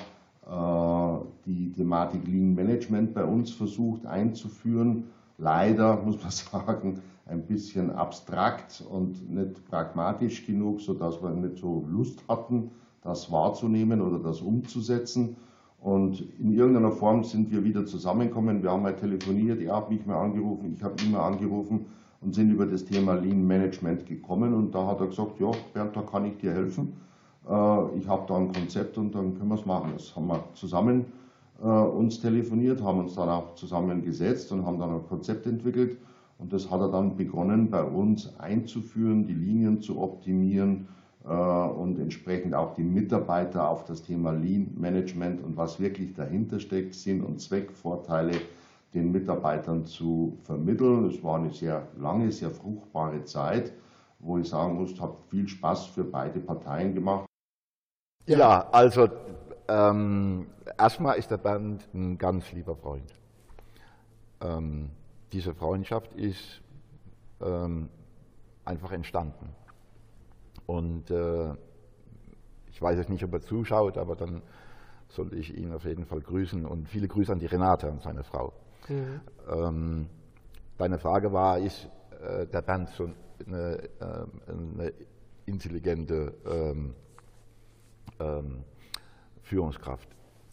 äh, die Thematik Lean Management bei uns versucht einzuführen. Leider muss man sagen, ein bisschen abstrakt und nicht pragmatisch genug, sodass wir nicht so Lust hatten, das wahrzunehmen oder das umzusetzen. Und in irgendeiner Form sind wir wieder zusammengekommen. Wir haben mal telefoniert, er hat mich mal angerufen, ich habe ihn mal angerufen und sind über das Thema Lean Management gekommen. Und da hat er gesagt, ja, Bernd, da kann ich dir helfen. Äh, ich habe da ein Konzept und dann können wir es machen. Das haben wir zusammen äh, uns telefoniert, haben uns dann auch zusammengesetzt und haben dann ein Konzept entwickelt. Und das hat er dann begonnen, bei uns einzuführen, die Linien zu optimieren und entsprechend auch die Mitarbeiter auf das Thema Lean Management und was wirklich dahinter steckt, Sinn und Zweckvorteile den Mitarbeitern zu vermitteln. Es war eine sehr lange, sehr fruchtbare Zeit, wo ich sagen muss, hat viel Spaß für beide Parteien gemacht. Ja, ja also ähm, erstmal ist der Bernd ein ganz lieber Freund. Ähm, diese Freundschaft ist ähm, einfach entstanden. Und äh, ich weiß jetzt nicht, ob er zuschaut, aber dann sollte ich ihn auf jeden Fall grüßen und viele Grüße an die Renate und seine Frau. Mhm. Ähm, deine Frage war, ist äh, der Bernd so eine, äh, eine intelligente ähm, ähm, Führungskraft?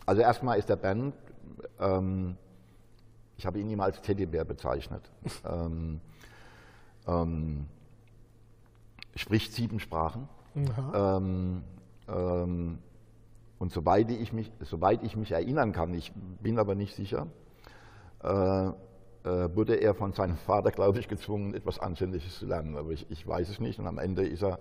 Also erstmal ist der Bernd, ähm, ich habe ihn immer als Teddybär bezeichnet, ähm, ähm, spricht sieben Sprachen. Mhm. und soweit ich, mich, soweit ich mich erinnern kann, ich bin aber nicht sicher, äh, äh, wurde er von seinem Vater, glaube ich, gezwungen, etwas Anständiges zu lernen. Aber ich, ich weiß es nicht. Und am Ende ist er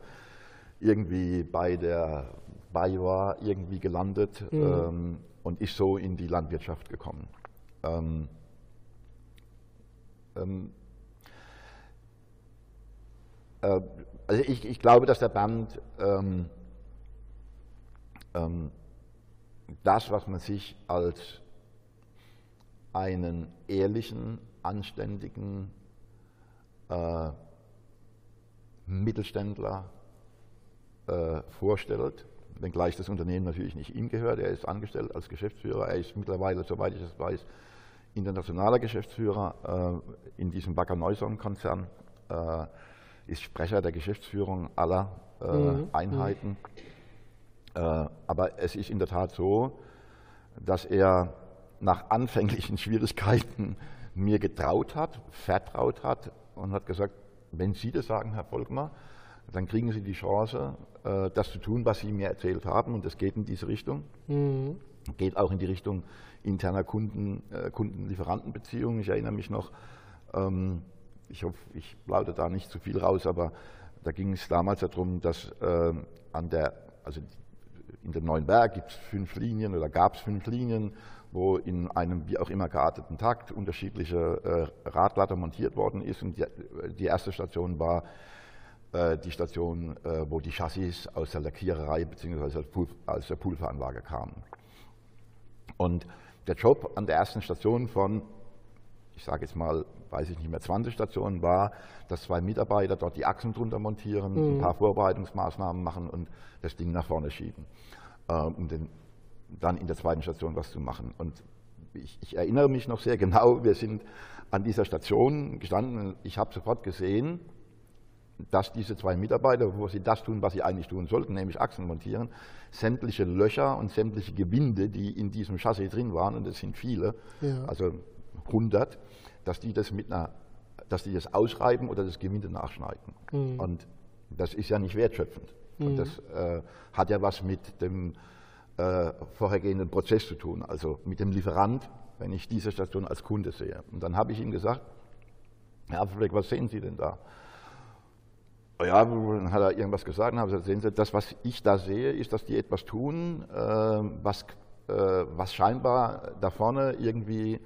irgendwie bei der BayWa irgendwie gelandet mhm. ähm, und ist so in die Landwirtschaft gekommen. Ähm, ähm, äh, also ich, ich, glaube, dass der Band ähm, ähm, das, was man sich als einen ehrlichen, anständigen äh, Mittelständler äh, vorstellt, wenngleich das Unternehmen natürlich nicht ihm gehört. Er ist angestellt als Geschäftsführer. Er ist mittlerweile, soweit ich es weiß, internationaler Geschäftsführer äh, in diesem Backer Neuson-Konzern, äh, ist Sprecher der Geschäftsführung aller äh, mhm. Einheiten. Äh, aber es ist in der Tat so, dass er nach anfänglichen Schwierigkeiten mir getraut hat, vertraut hat und hat gesagt, wenn Sie das sagen, Herr Volkmar, dann kriegen Sie die Chance, äh, das zu tun, was Sie mir erzählt haben. Und das geht in diese Richtung. Mhm. Geht auch in die Richtung interner Kunden, äh, Kunden-Lieferanten-Beziehungen. Ich erinnere mich noch, ähm, ich hoffe, ich plaudere da nicht zu viel raus, aber da ging es damals darum, dass äh, an der, also in dem neuen Berg gibt es fünf Linien oder gab es fünf Linien wo in einem wie auch immer gearteten Takt unterschiedliche äh, Radlader montiert worden ist. Und die, die erste Station war äh, die Station, äh, wo die Chassis aus der Lackiererei bzw. aus der Pulveranlage kamen. Und der Job an der ersten Station von, ich sage jetzt mal, weiß ich nicht mehr, 20 Stationen war, dass zwei Mitarbeiter dort die Achsen drunter montieren, mhm. ein paar Vorbereitungsmaßnahmen machen und das Ding nach vorne schieben, äh, um den dann in der zweiten Station was zu machen. Und ich, ich erinnere mich noch sehr genau, wir sind an dieser Station gestanden und ich habe sofort gesehen, dass diese zwei Mitarbeiter, wo sie das tun, was sie eigentlich tun sollten, nämlich Achsen montieren, sämtliche Löcher und sämtliche Gewinde, die in diesem Chassis drin waren, und es sind viele, ja. also 100, dass die das mit einer, dass die das ausreiben oder das Gewinde nachschneiden. Mhm. Und das ist ja nicht wertschöpfend. Mhm. Und das äh, hat ja was mit dem äh, vorhergehenden Prozess zu tun, also mit dem Lieferant, wenn ich diese Station als Kunde sehe. Und dann habe ich ihm gesagt, Herr Apfelbeck, was sehen Sie denn da? Ja, dann hat er irgendwas gesagt und habe gesagt, sehen Sie, das, was ich da sehe, ist, dass die etwas tun, äh, was, äh, was scheinbar da vorne irgendwie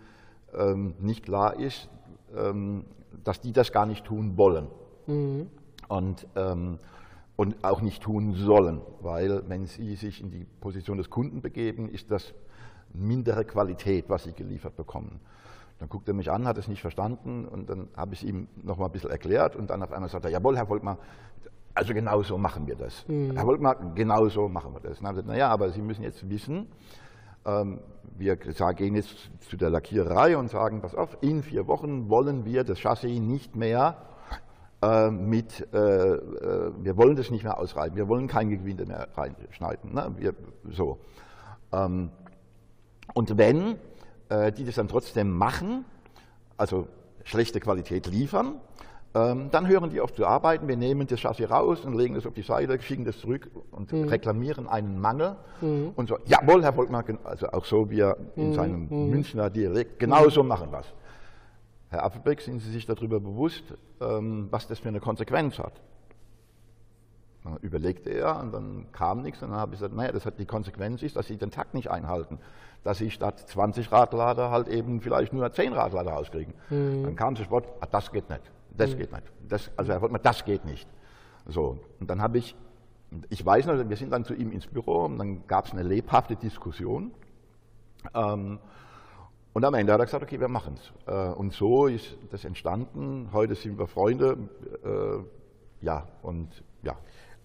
ähm, nicht klar ist, ähm, dass die das gar nicht tun wollen. Mhm. Und ähm, und auch nicht tun sollen, weil wenn Sie sich in die Position des Kunden begeben, ist das mindere Qualität, was Sie geliefert bekommen. Dann guckt er mich an, hat es nicht verstanden und dann habe ich es ihm noch mal ein bisschen erklärt und dann auf einmal sagt er, jawohl, Herr Volkmar, also genau so machen wir das. Mhm. Herr Volkmar, genau so machen wir das. Und dann habe ich gesagt, naja, aber Sie müssen jetzt wissen, wir gehen jetzt zu der Lackiererei und sagen, pass auf, in vier Wochen wollen wir das Chassis nicht mehr äh, mit, äh, äh, wir wollen das nicht mehr ausreiben, wir wollen kein Gewinde mehr reinschneiden. Ne? Wir, so. Ähm, und wenn äh, die das dann trotzdem machen, also schlechte Qualität liefern, ähm, dann hören die auf zu arbeiten, wir nehmen das Chassis raus und legen das auf die Seite, schicken das zurück und mhm. reklamieren einen Mangel mhm. und so, jawohl, Herr Volkmar, also auch so wie er in mhm. seinem mhm. Münchner Dialekt, genau so machen wir es. Herr Appelbeck, sind Sie sich darüber bewusst, ähm, was das für eine Konsequenz hat? Dann überlegte er und dann kam nichts und dann habe ich gesagt, naja, das hat die Konsequenz ist, dass Sie den Takt nicht einhalten, dass Sie statt 20 Radlader halt eben vielleicht nur 10 Radlader rauskriegen. Mhm. Dann kam das Wort, ah, das geht nicht, das mhm. geht nicht. Das, also Herr Volkmann, das geht nicht. So, und dann habe ich, ich weiß noch, wir sind dann zu ihm ins Büro und dann gab es eine lebhafte Diskussion. Ähm, und am Ende hat er gesagt, okay, wir machen es. Äh, und so ist das entstanden. Heute sind wir Freunde. Äh, ja, und ja.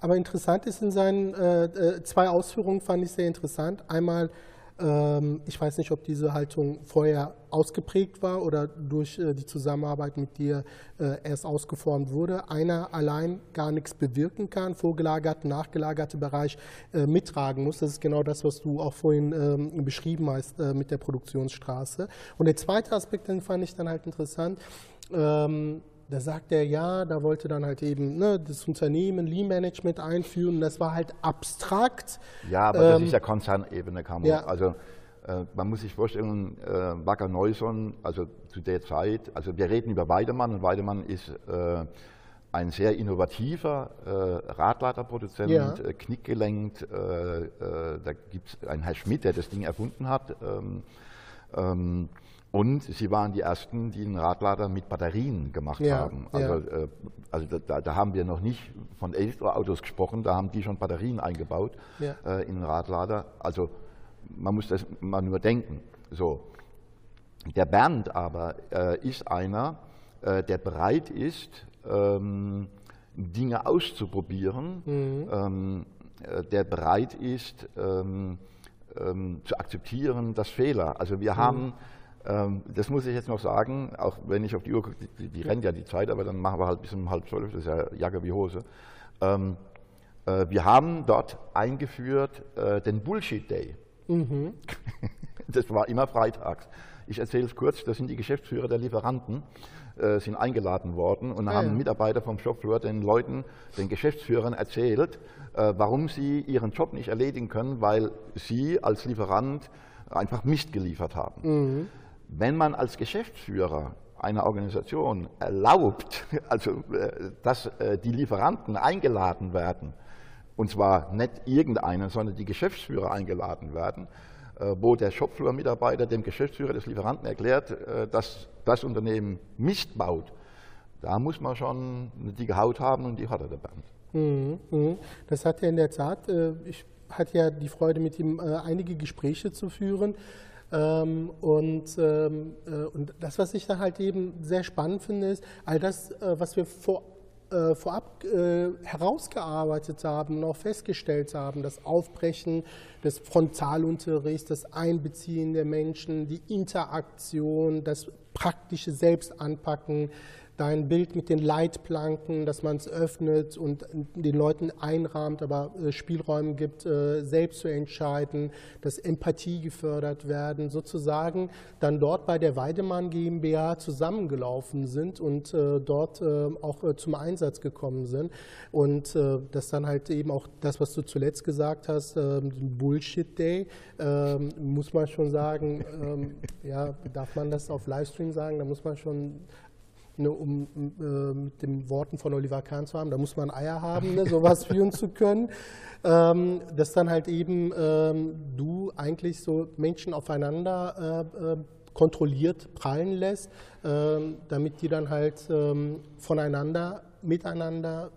Aber interessant ist in seinen äh, äh, zwei Ausführungen, fand ich sehr interessant. Einmal, ich weiß nicht, ob diese Haltung vorher ausgeprägt war oder durch äh, die Zusammenarbeit mit dir äh, erst ausgeformt wurde. Einer allein gar nichts bewirken kann, vorgelagert, nachgelagerte Bereich äh, mittragen muss. Das ist genau das, was du auch vorhin ähm, beschrieben hast mit der Produktionsstraße. Und der zweite Aspekt, den fand ich dann halt interessant. Da sagt er, ja, da wollte dann halt eben ne, das Unternehmen Lean Management einführen. Das war halt abstrakt. Ja, aber ähm, das ist ja Konzernebene, kann man. Ja. Also äh, man muss sich vorstellen, äh, Wacker Neuson, also zu der Zeit, also wir reden über Weidemann und Weidemann ist äh, ein sehr innovativer äh, Radladerproduzent, ja. äh, knickgelenkt. Äh, äh da gibt es einen Herr Schmidt, der das Ding erfunden hat. Ähm, ähm, und sie waren die ersten, die einen Radlader mit Batterien gemacht ja, haben. Also, ja. äh, also da, da, haben wir noch nicht von Elektroautos gesprochen, da haben die schon Batterien eingebaut ja. äh, in den Radlader. Also man muss das mal nur denken. So. Der Bernd aber äh, ist einer, äh, der bereit ist, ähm, Dinge auszuprobieren, mhm. ähm, äh, der bereit ist, ähm, ähm zu akzeptieren, dass Fehler. Also wir mhm. haben das muss ich jetzt noch sagen, auch wenn ich auf die Uhr gucke, die, die rennt ja die Zeit, aber dann machen wir halt bis um halb zwölf, das ist ja Jacke wie Hose. Ähm, äh, wir haben dort eingeführt äh, den Bullshit Day. Mhm. Das war immer freitags. Ich erzähle es kurz, das sind die Geschäftsführer der Lieferanten, äh, sind eingeladen worden und ja, haben. Mitarbeiter vom Shopfloor den Leuten, den Geschäftsführern erzählt, äh, warum sie ihren Job nicht erledigen können, weil sie als Lieferant einfach Mist geliefert haben. Mhm. Wenn man als Geschäftsführer einer Organisation erlaubt, also äh, dass äh, die Lieferanten eingeladen werden, und zwar nicht irgendeiner, sondern die Geschäftsführer eingeladen werden, äh, wo der Shopfloor-Mitarbeiter dem Geschäftsführer des Lieferanten erklärt, dass das Unternehmen Mist baut, da muss man schon eine dicke Haut haben und die hat er mhm. Das hat er in der Tat, ich hatte ja die Freude, mit ihm einige Gespräche zu führen. Ähm, und, ähm, äh, und das, was ich dann halt eben sehr spannend finde, ist, all das, äh, was wir vor, äh, vorab äh, herausgearbeitet haben und auch festgestellt haben, das Aufbrechen des Frontalunterrichts, das Einbeziehen der Menschen, die Interaktion, das praktische Selbstanpacken, dein Bild mit den Leitplanken, dass man es öffnet und den Leuten einrahmt, aber äh, Spielräume gibt, äh, selbst zu entscheiden, dass Empathie gefördert werden, sozusagen dann dort bei der Weidemann GmbH zusammengelaufen sind und äh, dort auch zum Einsatz gekommen sind. Und das dann halt eben auch das, was du zuletzt gesagt hast, Bullshit Day, ähm, muss man schon sagen, ähm, ja, darf man das auf Livestream sagen, da muss man schon ne, um äh, mit den Worten von Oliver Kahn zu haben, da muss man Eier haben, ne, sowas führen zu können, ähm, dass dann halt eben ähm, du eigentlich so Menschen aufeinander äh, äh, kontrolliert prallen lässt, ähm, damit die dann halt ähm, voneinander, miteinander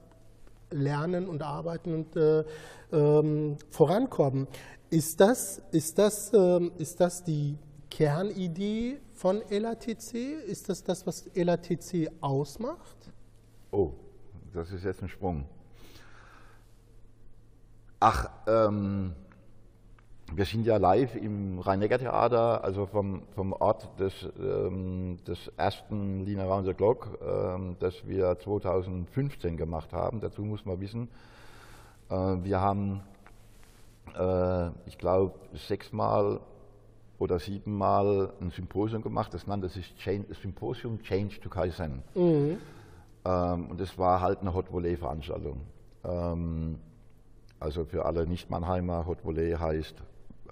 lernen und arbeiten und äh, ähm, vorankommen. Ist das, ist, das, ist das die Kernidee von LATC? Ist das das, was LATC ausmacht? Oh, das ist jetzt ein Sprung. Ach, ähm, wir sind ja live im Rhein-Neckar-Theater, also vom, vom Ort des, ähm, des ersten Lean Around the Clock, ähm, das wir 2015 gemacht haben. Dazu muss man wissen, äh, wir haben, äh, ich glaube, sechsmal oder siebenmal ein Symposium gemacht, das nannte sich Change, Symposium Change to Kaizen. Mhm. Ähm, und das war halt eine Hot Volley Veranstaltung. Ähm, also für alle Nicht-Mannheimer, Hot Volley heißt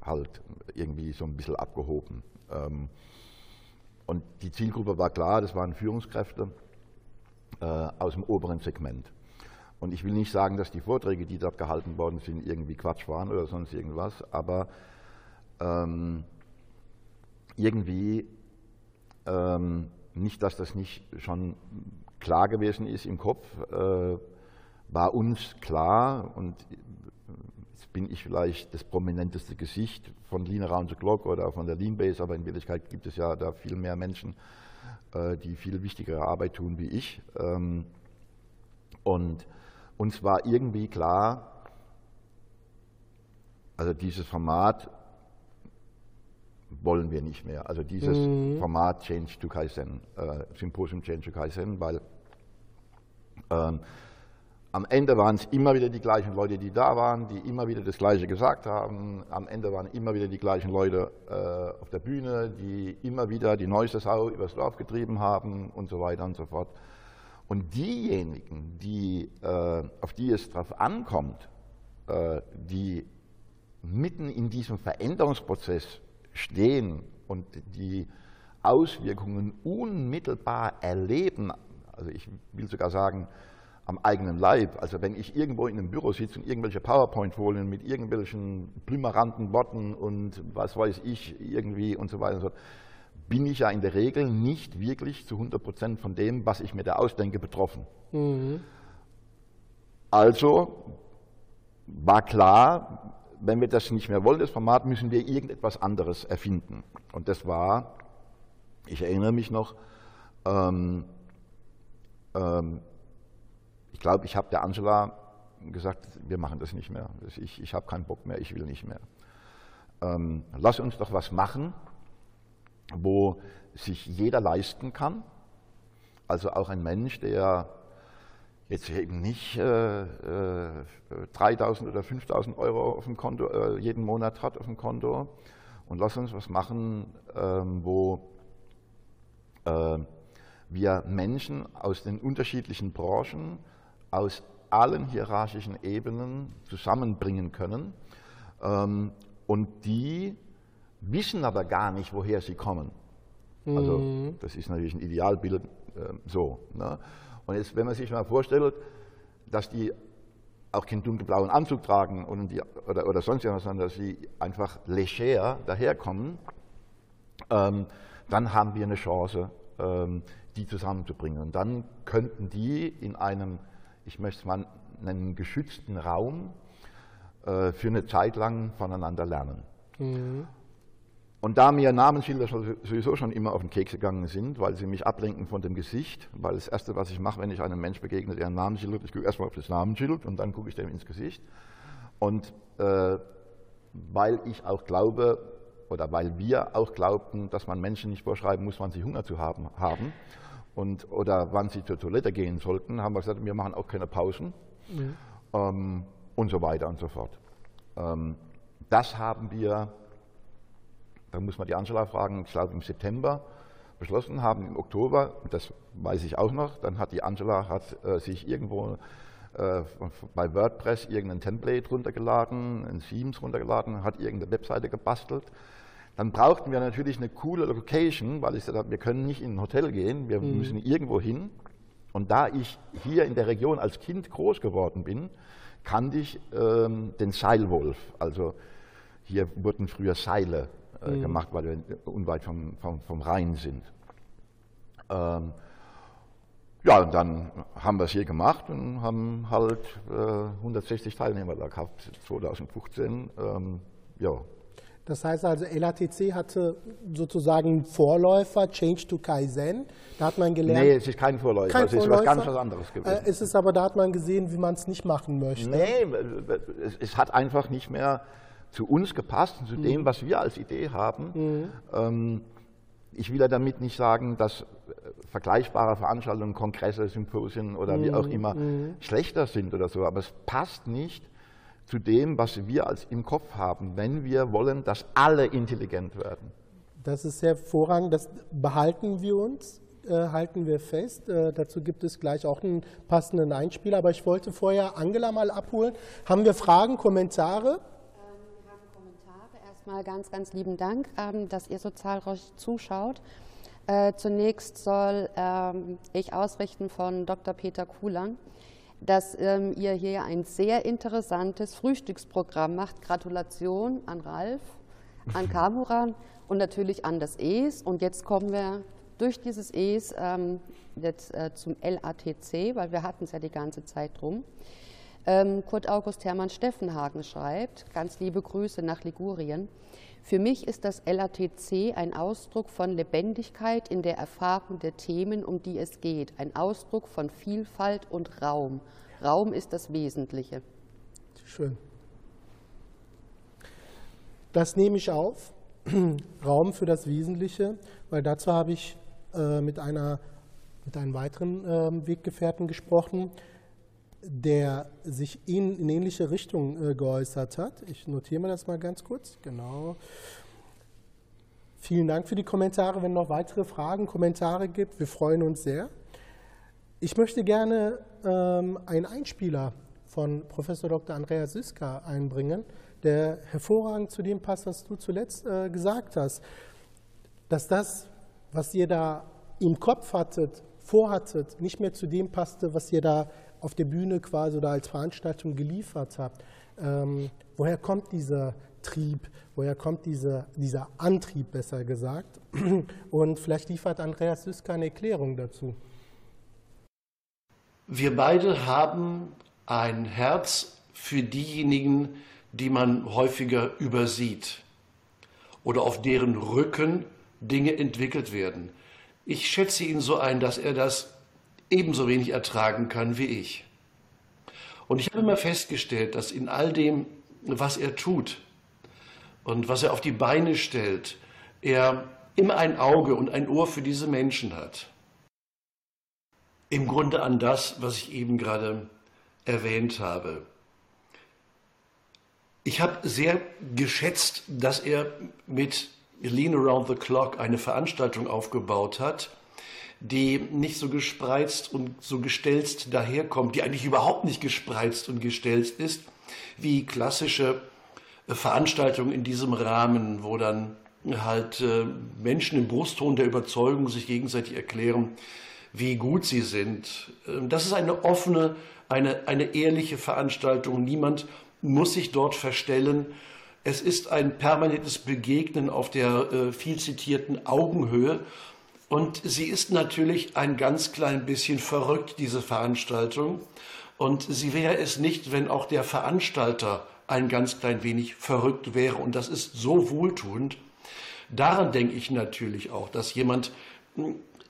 halt irgendwie so ein bisschen abgehoben. Ähm, und die Zielgruppe war klar, das waren Führungskräfte äh, aus dem oberen Segment. Und ich will nicht sagen, dass die Vorträge, die dort gehalten worden sind, irgendwie Quatsch waren oder sonst irgendwas, aber ähm, irgendwie, ähm, nicht, dass das nicht schon klar gewesen ist im Kopf, äh, war uns klar und jetzt bin ich vielleicht das prominenteste Gesicht von Lean Around the Clock oder von der Lean Base, aber in Wirklichkeit gibt es ja da viel mehr Menschen, äh, die viel wichtigere Arbeit tun wie ich. Ähm, Und uns war irgendwie klar, also dieses Format wollen wir nicht mehr. Also dieses mhm. Format Change to Kaizen, äh, Symposium Change to Kaizen, weil ähm, am Ende waren es immer wieder die gleichen Leute, die da waren, die immer wieder das Gleiche gesagt haben. Am Ende waren immer wieder die gleichen Leute äh, auf der Bühne, die immer wieder die neueste Sau übers Dorf getrieben haben und so weiter und so fort. Und diejenigen, die, äh, auf die es drauf ankommt, äh, die mitten in diesem Veränderungsprozess stehen und die Auswirkungen unmittelbar erleben, also ich will sogar sagen, am eigenen Leib. Also wenn ich irgendwo in einem Büro sitze und irgendwelche PowerPoint-Folien mit irgendwelchen blümeranten Worten und was weiß ich irgendwie und so weiter und so bin ich ja in der Regel nicht wirklich zu 100 Prozent von dem, was ich mir da ausdenke, betroffen. Mhm. Also war klar, wenn wir das nicht mehr wollen, das Format, müssen wir irgendetwas anderes erfinden. Und das war, ich erinnere mich noch, ähm, ähm, ich glaube, ich habe der Angela gesagt, wir machen das nicht mehr. Ich, ich habe keinen Bock mehr, ich will nicht mehr. Ähm, lass uns doch was machen, wo sich jeder leisten kann. Also auch ein Mensch, der jetzt eben nicht äh, äh, 3000 oder 5000 Euro auf dem Konto äh, jeden Monat hat auf dem Konto. Und lass uns was machen, ähm, wo äh, wir Menschen aus den unterschiedlichen Branchen, aus allen hierarchischen Ebenen zusammenbringen können. Ähm, und die wissen aber gar nicht, woher sie kommen. Also mhm. das ist natürlich ein Idealbild äh, so. Ne? Und jetzt, wenn man sich mal vorstellt, dass die auch keinen dunkelblauen Anzug tragen und die, oder, oder sonst irgendwas, sondern dass sie einfach leger daherkommen, ähm, dann haben wir eine Chance, ähm, die zusammenzubringen. Und dann könnten die in einem, ich möchte es mal nennen, geschützten Raum äh, für eine Zeit lang voneinander lernen. Mhm. Und da mir Namensschilder sowieso schon immer auf den Keks gegangen sind, weil sie mich ablenken von dem Gesicht, weil das Erste, was ich mache, wenn ich einem Mensch begegne, der ein Namensschild hat, ich gucke erstmal auf das Namensschild und dann gucke ich dem ins Gesicht. Und äh, weil ich auch glaube, oder weil wir auch glaubten, dass man Menschen nicht vorschreiben muss, wann sie Hunger zu haben, haben und, oder wann sie zur Toilette gehen sollten, haben wir gesagt, wir machen auch keine Pausen mhm. ähm, und so weiter und so fort. Ähm, das haben wir da muss man die Angela fragen, ich glaube im September beschlossen haben, im Oktober, das weiß ich auch noch, dann hat die Angela hat, äh, sich irgendwo äh, bei WordPress irgendein Template runtergeladen, ein Themes runtergeladen, hat irgendeine Webseite gebastelt. Dann brauchten wir natürlich eine coole Location, weil ich gesagt habe, wir können nicht in ein Hotel gehen, wir mhm. müssen irgendwo hin. Und da ich hier in der Region als Kind groß geworden bin, kannte ich ähm, den Seilwolf. Also hier wurden früher Seile äh, mhm. gemacht, weil wir unweit vom, vom, vom Rhein sind. Ähm, ja, und dann haben wir es hier gemacht und haben halt äh, 160 Teilnehmer da gehabt, 2015. Ähm, ja. Das heißt also, LATC hatte sozusagen einen Vorläufer, Change to Kaizen. Da hat man gelernt. Nee, es ist kein Vorläufer, kein es ist was ganz was anderes gewesen. Äh, es ist aber, da hat man gesehen, wie man es nicht machen möchte. Nee, es, es hat einfach nicht mehr zu uns gepasst und zu mhm. dem, was wir als Idee haben. Mhm. Ähm, ich will ja damit nicht sagen, dass äh, vergleichbare Veranstaltungen, Kongresse, Symposien oder mhm. wie auch mhm. immer mhm. schlechter sind oder so, aber es passt nicht zu dem, was wir als im Kopf haben, wenn wir wollen, dass alle intelligent werden. Das ist sehr hervorragend, das behalten wir uns, äh, halten wir fest. Äh, dazu gibt es gleich auch einen passenden Einspieler, aber ich wollte vorher Angela mal abholen. Haben wir Fragen, Kommentare? Erstmal ganz, ganz lieben Dank, ähm, dass ihr so zahlreich zuschaut. Äh, zunächst soll ähm, ich ausrichten von Dr. Peter Kuhlang, dass ähm, ihr hier ein sehr interessantes Frühstücksprogramm macht. Gratulation an Ralf, an Kamuran und natürlich an das ES. Und jetzt kommen wir durch dieses ES jetzt äh, zum LATC, weil wir hatten es ja die ganze Zeit drum. Ähm, Kurt August Hermann Steffenhagen schreibt, ganz liebe Grüße nach Ligurien. Für mich ist das LATC ein Ausdruck von Lebendigkeit in der Erfahrung der Themen, um die es geht, ein Ausdruck von Vielfalt und Raum. Raum ist das Wesentliche. Schön. Das nehme ich auf, Raum für das Wesentliche, weil dazu habe ich äh, mit, einer, mit einem weiteren äh, Weggefährten gesprochen, der sich in, in ähnliche Richtung äh, geäußert hat. Ich notiere mir das mal ganz kurz. Genau. Vielen Dank für die Kommentare. Wenn noch weitere Fragen, Kommentare gibt, wir freuen uns sehr. Ich möchte gerne ähm, einen Einspieler von Professor Dr. Andreas Siska einbringen, der hervorragend zu dem passt, was du zuletzt äh, gesagt hast. Dass das, was ihr da im Kopf hattet, vorhattet, nicht mehr zu dem passte, was ihr da auf der Bühne quasi oder als Veranstaltung geliefert habt. Ähm, woher kommt dieser Trieb, woher kommt diese, dieser Antrieb, besser gesagt? Und vielleicht liefert Andreas Süska eine Erklärung dazu. Wir beide haben ein Herz für diejenigen, die man häufiger übersieht oder auf deren Rücken Dinge entwickelt werden. Ich schätze ihn so ein, dass er das ebenso wenig ertragen kann wie ich. Und ich habe immer festgestellt, dass in all dem, was er tut und was er auf die Beine stellt, er immer ein Auge und ein Ohr für diese Menschen hat. Im Grunde an das, was ich eben gerade erwähnt habe. Ich habe sehr geschätzt, dass er mit Lean Around the Clock eine Veranstaltung aufgebaut hat, die nicht so gespreizt und so gestelzt daherkommt, die eigentlich überhaupt nicht gespreizt und gestelzt ist, wie klassische äh, Veranstaltungen in diesem Rahmen, wo dann halt äh, Menschen im Brustton der Überzeugung sich gegenseitig erklären, wie gut sie sind. Ähm, das ist eine offene, eine, eine ehrliche Veranstaltung. Niemand muss sich dort verstellen. Es ist ein permanentes Begegnen auf der äh, viel zitierten Augenhöhe und sie ist natürlich ein ganz klein bisschen verrückt, diese Veranstaltung. Und sie wäre es nicht, wenn auch der Veranstalter ein ganz klein wenig verrückt wäre. Und das ist so wohltuend. Daran denke ich natürlich auch, dass jemand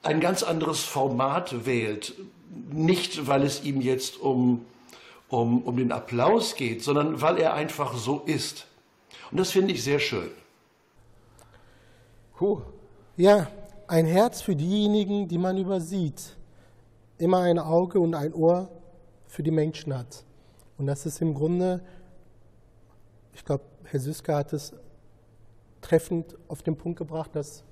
ein ganz anderes Format wählt. Nicht, weil es ihm jetzt um, um, um den Applaus geht, sondern weil er einfach so ist. Und das finde ich sehr schön. Puh. Ja, ein Herz für diejenigen, die man übersieht. Immer ein Auge und ein Ohr für die Menschen hat. Und das ist im Grunde, ich glaube, Herr Süska hat es treffend auf den Punkt gebracht, dass,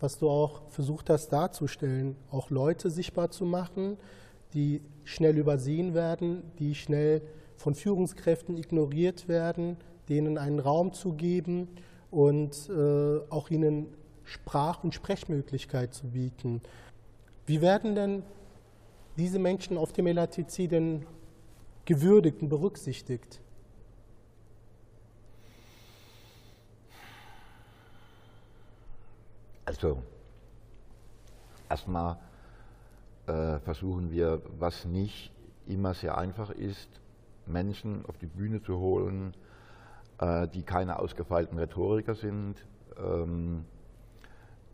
was du auch versucht hast darzustellen, auch Leute sichtbar zu machen, die schnell übersehen werden, die schnell von Führungskräften ignoriert werden, denen einen Raum zu geben und äh, auch ihnen Sprach- und Sprechmöglichkeit zu bieten. Wie werden denn diese Menschen auf dem LATC denn gewürdigt und berücksichtigt? Also, erstmal äh, versuchen wir, was nicht immer sehr einfach ist, Menschen auf die Bühne zu holen, äh, die keine ausgefeilten Rhetoriker sind, ähm,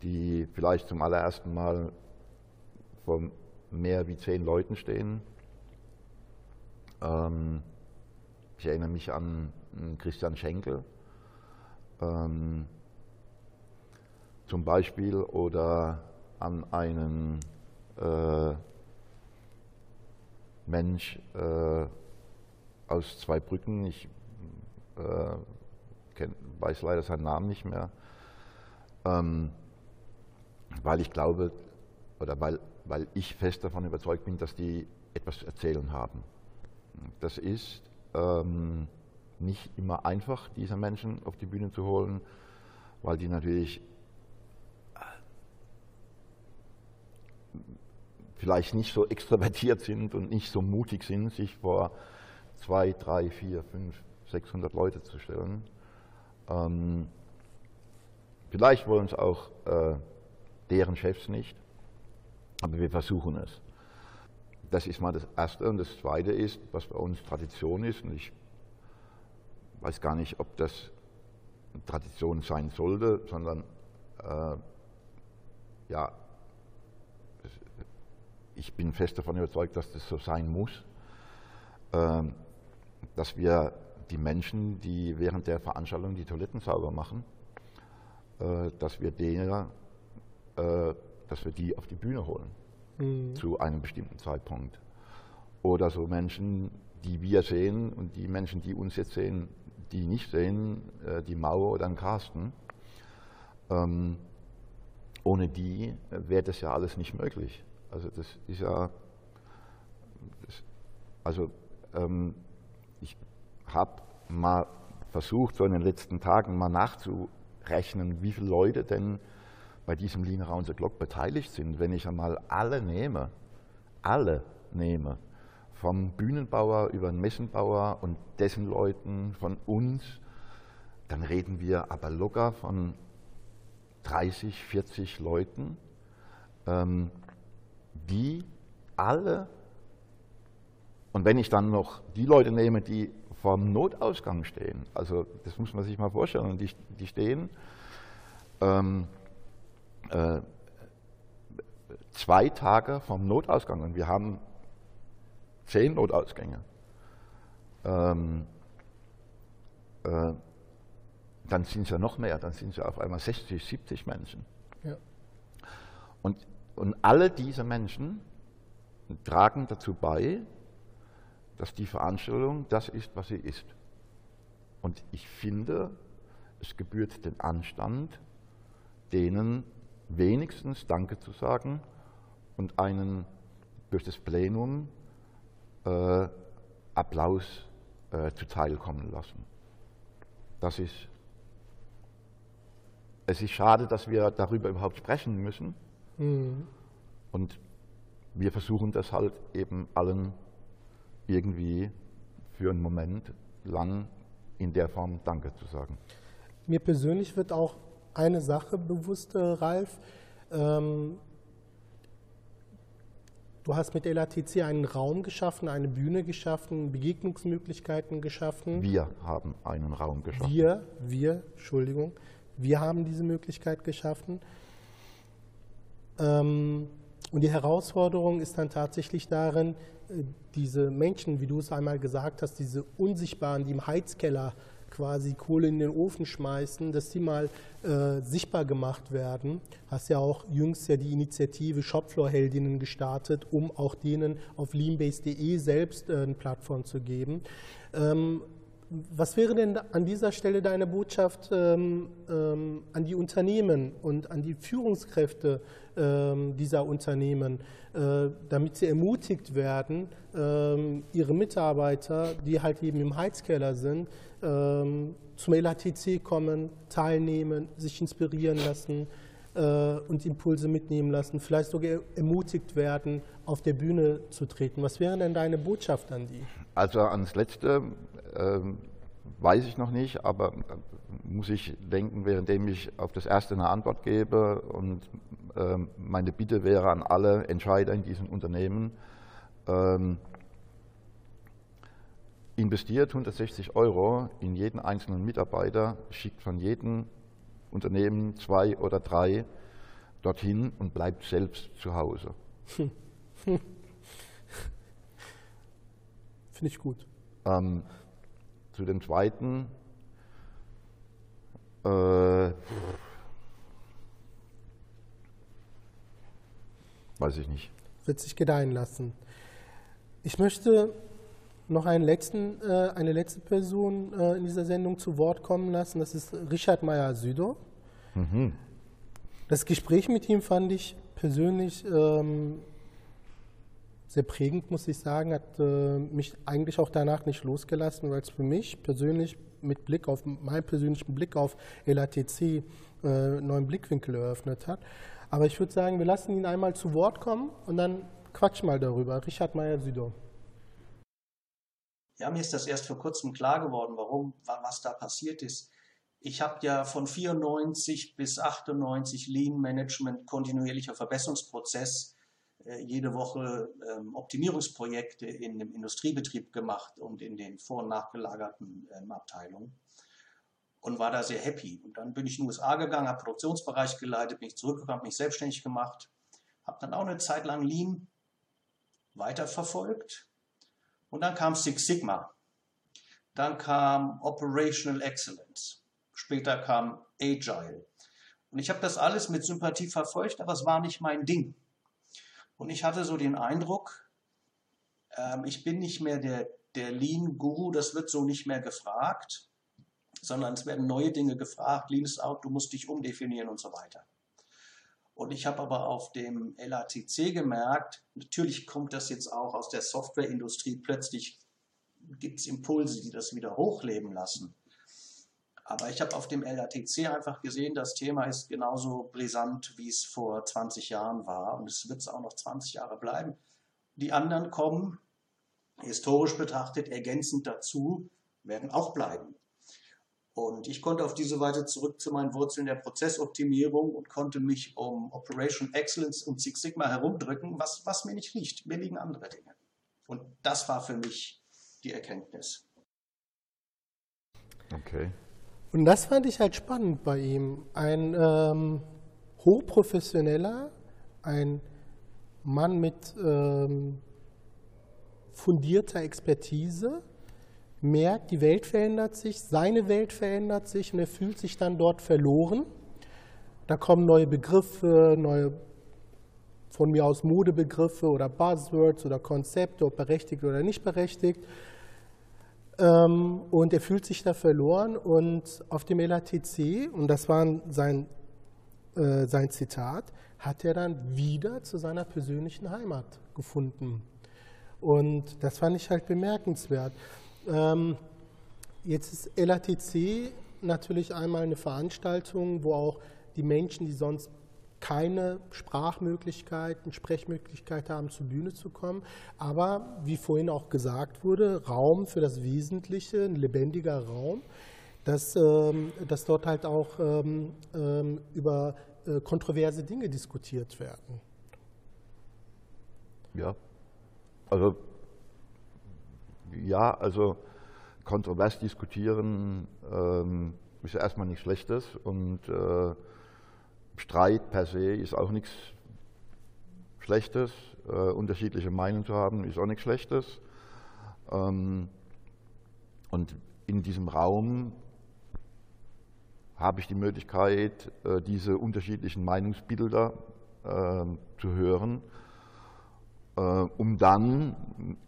die vielleicht zum allerersten Mal vor mehr wie zehn Leuten stehen. Ähm, ich erinnere mich an Christian Schenkel ähm, zum Beispiel oder an einen äh, Mensch äh, aus Zweibrücken, ich äh, kenn, weiß leider seinen Namen nicht mehr, ähm, weil ich glaube oder weil, weil ich fest davon überzeugt bin, dass die etwas zu erzählen haben. Das ist ähm, nicht immer einfach, diese Menschen auf die Bühne zu holen, weil die natürlich äh, vielleicht nicht so extrovertiert sind und nicht so mutig sind, sich vor zwei, drei, vier, fünf, 600 Leute zu stellen. Ähm, vielleicht wollen es auch äh, deren Chefs nicht, aber wir versuchen es. Das ist mal das Erste. Und das Zweite ist, was bei uns Tradition ist, und ich weiß gar nicht, ob das Tradition sein sollte, sondern äh, ja, ich bin fest davon überzeugt, dass das so sein muss, äh, dass wir die Menschen, die während der Veranstaltung die Toiletten sauber machen, äh, dass wir denen, äh, dass wir die auf die Bühne holen mhm. zu einem bestimmten Zeitpunkt. Oder so Menschen, die wir sehen und die Menschen, die uns jetzt sehen, die nicht sehen, äh, die Mauer oder ein Carsten. Ähm, ohne die wäre das ja alles nicht möglich. Also das ist ja, das, also ähm, ich habe mal versucht, so in den letzten Tagen mal nachzurechnen, wie viele Leute denn bei diesem Lean Around the Clock beteiligt sind. Wenn ich einmal alle nehme, alle nehme, vom Bühnenbauer über den Messenbauer und dessen Leuten, von uns, dann reden wir aber locker von 30, 40 Leuten, ähm, die alle, und wenn ich dann noch die Leute nehme, die vorm Notausgang stehen, also das muss man sich mal vorstellen, die, die stehen ähm, äh, zwei Tage vom Notausgang und wir haben zehn Notausgänge. Ähm, äh, dann sind es ja noch mehr, dann sind es ja auf einmal 60, 70 Menschen. Ja. Und, und alle diese Menschen tragen dazu bei, dass die Veranstaltung das ist, was sie ist. Und ich finde, es gebührt den Anstand, denen wenigstens Danke zu sagen und einen durch das Plenum äh, Applaus äh, zuteilkommen lassen. Das ist, es ist schade, dass wir darüber überhaupt sprechen müssen. Mhm. Und wir versuchen das halt eben allen irgendwie für einen Moment lang in der Form Danke zu sagen. Mir persönlich wird auch eine Sache bewusst, äh, Ralf. Ähm, Du hast mit LATC einen Raum geschaffen, eine Bühne geschaffen, Begegnungsmöglichkeiten geschaffen. Wir haben einen Raum geschaffen. Wir, wir, Entschuldigung, wir haben diese Möglichkeit geschaffen. Ähm, und die Herausforderung ist dann tatsächlich darin, äh, diese Menschen, wie du es einmal gesagt hast, diese Unsichtbaren, die im Heizkeller quasi Kohle in den Ofen schmeißen, dass die mal äh, sichtbar gemacht werden. Hast ja auch jüngst ja die Initiative Shopfloor-Heldinnen gestartet, um auch denen auf leanbase.de selbst äh, eine Plattform zu geben. Ähm, was wäre denn an dieser Stelle deine Botschaft ähm, ähm, an die Unternehmen und an die Führungskräfte ähm, dieser Unternehmen, äh, damit sie ermutigt werden, ähm, ihre Mitarbeiter, die halt eben im Heizkeller sind, zum LATC kommen, teilnehmen, sich inspirieren lassen äh, und Impulse mitnehmen lassen, vielleicht sogar ermutigt werden, auf der Bühne zu treten. Was wäre denn deine Botschaft an die? Also ans Letzte äh, weiß ich noch nicht, aber muss ich denken, währenddem ich auf das Erste eine Antwort gebe. Und äh, meine Bitte wäre an alle Entscheider in diesen Unternehmen, ähm, investiert 160 Euro in jeden einzelnen Mitarbeiter, schickt von jedem Unternehmen zwei oder drei dorthin und bleibt selbst zu Hause. Hm. Finde ich gut. Ähm, zu dem zweiten. Äh, weiß ich nicht. Wird sich gedeihen lassen. Ich möchte noch einen letzten, äh, eine letzte Person äh, in dieser Sendung zu Wort kommen lassen. Das ist Richard Meyer-Südow. Mhm. Das Gespräch mit ihm fand ich persönlich ähm, sehr prägend, muss ich sagen. Hat äh, mich eigentlich auch danach nicht losgelassen, weil es für mich persönlich mit Blick auf meinen persönlichen Blick auf LATC äh, neuen Blickwinkel eröffnet hat. Aber ich würde sagen, wir lassen ihn einmal zu Wort kommen und dann quatschen mal darüber. Richard Meyer-Südow. Ja, mir ist das erst vor kurzem klar geworden, warum, was da passiert ist. Ich habe ja von 94 bis 98 Lean Management kontinuierlicher Verbesserungsprozess äh, jede Woche ähm, Optimierungsprojekte in dem Industriebetrieb gemacht und in den vor- und nachgelagerten ähm, Abteilungen. und war da sehr happy. Und dann bin ich in die USA gegangen, habe Produktionsbereich geleitet, bin ich zurückgekommen, mich selbstständig gemacht, habe dann auch eine Zeit lang Lean weiterverfolgt. Und dann kam Six Sigma. Dann kam Operational Excellence. Später kam Agile. Und ich habe das alles mit Sympathie verfolgt, aber es war nicht mein Ding. Und ich hatte so den Eindruck, ähm, ich bin nicht mehr der, der Lean-Guru, das wird so nicht mehr gefragt, sondern es werden neue Dinge gefragt. Lean ist out, du musst dich umdefinieren und so weiter. Und ich habe aber auf dem LATC gemerkt, natürlich kommt das jetzt auch aus der Softwareindustrie, plötzlich gibt es Impulse, die das wieder hochleben lassen. Aber ich habe auf dem LATC einfach gesehen, das Thema ist genauso brisant, wie es vor 20 Jahren war. Und es wird es auch noch 20 Jahre bleiben. Die anderen kommen, historisch betrachtet, ergänzend dazu, werden auch bleiben. Und ich konnte auf diese Weise zurück zu meinen Wurzeln der Prozessoptimierung und konnte mich um Operation Excellence und Six Sigma herumdrücken, was, was mir nicht liegt. Mir liegen andere Dinge. Und das war für mich die Erkenntnis. Okay. Und das fand ich halt spannend bei ihm. Ein ähm, hochprofessioneller, ein Mann mit ähm, fundierter Expertise, merkt, die Welt verändert sich, seine Welt verändert sich und er fühlt sich dann dort verloren. Da kommen neue Begriffe, neue von mir aus Modebegriffe oder Buzzwords oder Konzepte, ob berechtigt oder nicht berechtigt. Ähm, und er fühlt sich da verloren und auf dem LATC, und das war sein, äh, sein Zitat, hat er dann wieder zu seiner persönlichen Heimat gefunden. Und das fand ich halt bemerkenswert. Ähm, jetzt ist LATC natürlich einmal eine Veranstaltung, wo auch die Menschen, die sonst keine Sprachmöglichkeiten, Sprechmöglichkeit haben, zur Bühne zu kommen. Aber wie vorhin auch gesagt wurde, Raum für das Wesentliche, ein lebendiger Raum, dass, ähm, dass dort halt auch ähm, ähm, über äh, kontroverse Dinge diskutiert werden. Ja, also ja, also kontrovers diskutieren ähm, ist ja erstmal nichts Schlechtes und äh, Streit per se ist auch nichts Schlechtes. Äh, unterschiedliche Meinungen zu haben ist auch nichts Schlechtes. Ähm, und in diesem Raum habe ich die Möglichkeit, äh, diese unterschiedlichen Meinungsbilder äh, zu hören um dann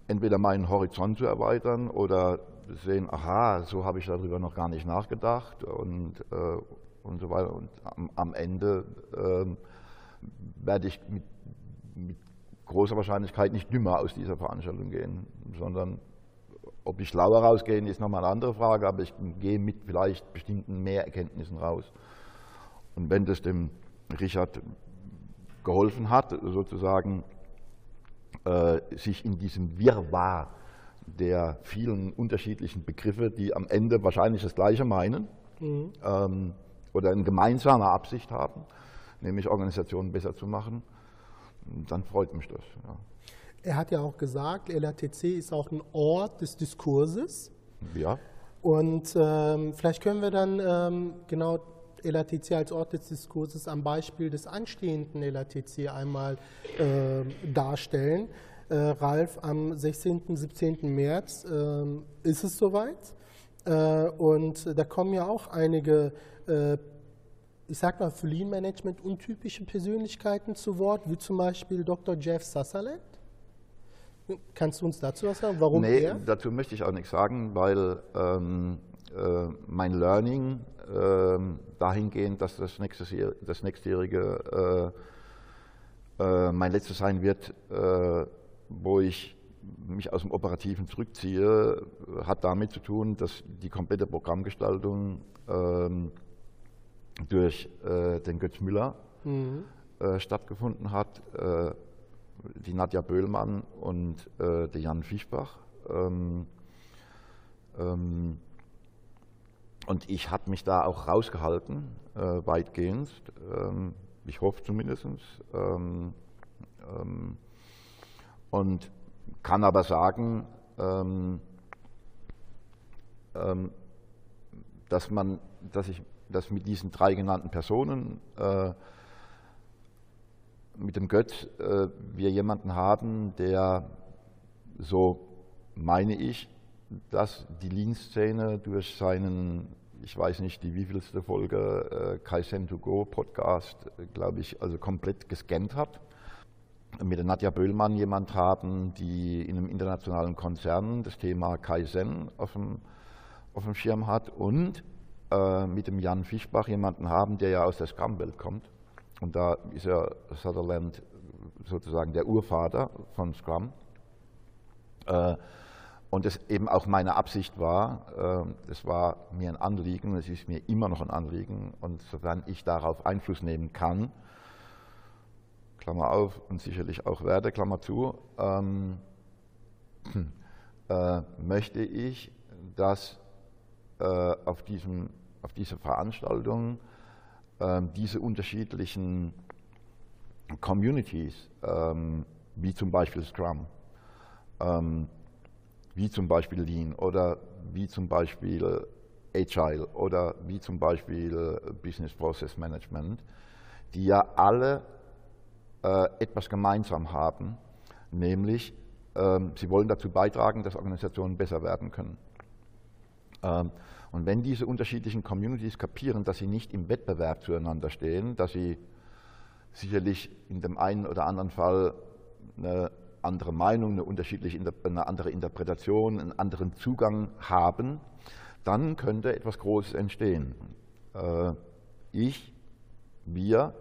entweder meinen Horizont zu erweitern oder sehen, aha, so habe ich darüber noch gar nicht nachgedacht und, äh, und so weiter. Und am, am Ende äh, werde ich mit, mit, großer Wahrscheinlichkeit nicht dümmer aus dieser Veranstaltung gehen, sondern ob ich schlauer rausgehe, ist nochmal eine andere Frage, aber ich gehe mit vielleicht bestimmten Mehrerkenntnissen raus. Und wenn das dem Richard geholfen hat, sozusagen äh, sich in diesem Wirrwarr der vielen unterschiedlichen Begriffe, die am Ende wahrscheinlich das Gleiche meinen mhm. ähm, oder eine gemeinsame Absicht haben, nämlich Organisationen besser zu machen, dann freut mich das. Ja. Er hat ja auch gesagt, LATC ist auch ein Ort des Diskurses. Ja. Und ähm, vielleicht können wir dann ähm, genau LATC als Ort des Diskurses am Beispiel des anstehenden LATC einmal äh, darstellen. Äh, Ralf, am 16. 17. März äh, ist es soweit. Äh, und da kommen ja auch einige, äh, ich sag mal, für Lean Management untypische Persönlichkeiten zu Wort, wie zum Beispiel Dr. Jeff Sutherland. Kannst du uns dazu was sagen? Warum nee, er? dazu möchte ich auch nichts sagen, weil ähm, äh, mein Learning ähm, dahingehend, dass das, nächstes das nächstjährige äh, äh, mein letztes sein wird, äh, wo ich mich aus dem Operativen zurückziehe, hat damit zu tun, dass die komplette Programmgestaltung ähm, durch äh, den Götz Müller mhm. Äh, stattgefunden hat, äh, die Nadja Böhlmann und der Jan Fischbach. Ähm, ähm, und ich habe mich da auch rausgehalten, äh, weitgehend. Ähm, ich hoffe zumindest. Ähm, ähm, und kann aber sagen, ähm, ähm, dass man, dass ich, dass mit diesen drei genannten Personen, äh, mit dem Götz, äh, wir jemanden haben, der, so meine ich, dass die Lean-Szene durch seinen, ich weiß nicht, die wievielste Folge äh, Kaizen to Go Podcast, äh, glaube ich, also komplett gescannt hat. Mit der Nadja Böhlmann jemand haben, die in einem internationalen Konzern das Thema Kaizen auf dem, auf dem Schirm hat und äh, mit dem Jan Fischbach jemanden haben, der ja aus der Scrum-Welt kommt. Und da ist ja Sutherland sozusagen der Urvater von Scrum. Äh, und es eben auch meine Absicht war, es äh, war mir ein Anliegen, es ist mir immer noch ein Anliegen, und sofern ich darauf Einfluss nehmen kann, Klammer auf, und sicherlich auch werde, Klammer zu, ähm, äh, möchte ich, dass äh, auf, diesem, auf dieser Veranstaltung äh, diese unterschiedlichen Communities, ähm, wie zum Beispiel Scrum, ähm, wie zum Beispiel Lean oder wie zum Beispiel Agile oder wie zum Beispiel Business Process Management, die ja alle äh, etwas gemeinsam haben, nämlich ähm, sie wollen dazu beitragen, dass Organisationen besser werden können. Ähm, und wenn diese unterschiedlichen Communities kapieren, dass sie nicht im Wettbewerb zueinander stehen, dass sie sicherlich in dem einen oder anderen Fall eine andere Meinung, eine, unterschiedliche, eine andere Interpretation, einen anderen Zugang haben, dann könnte etwas Großes entstehen. Äh, ich, wir,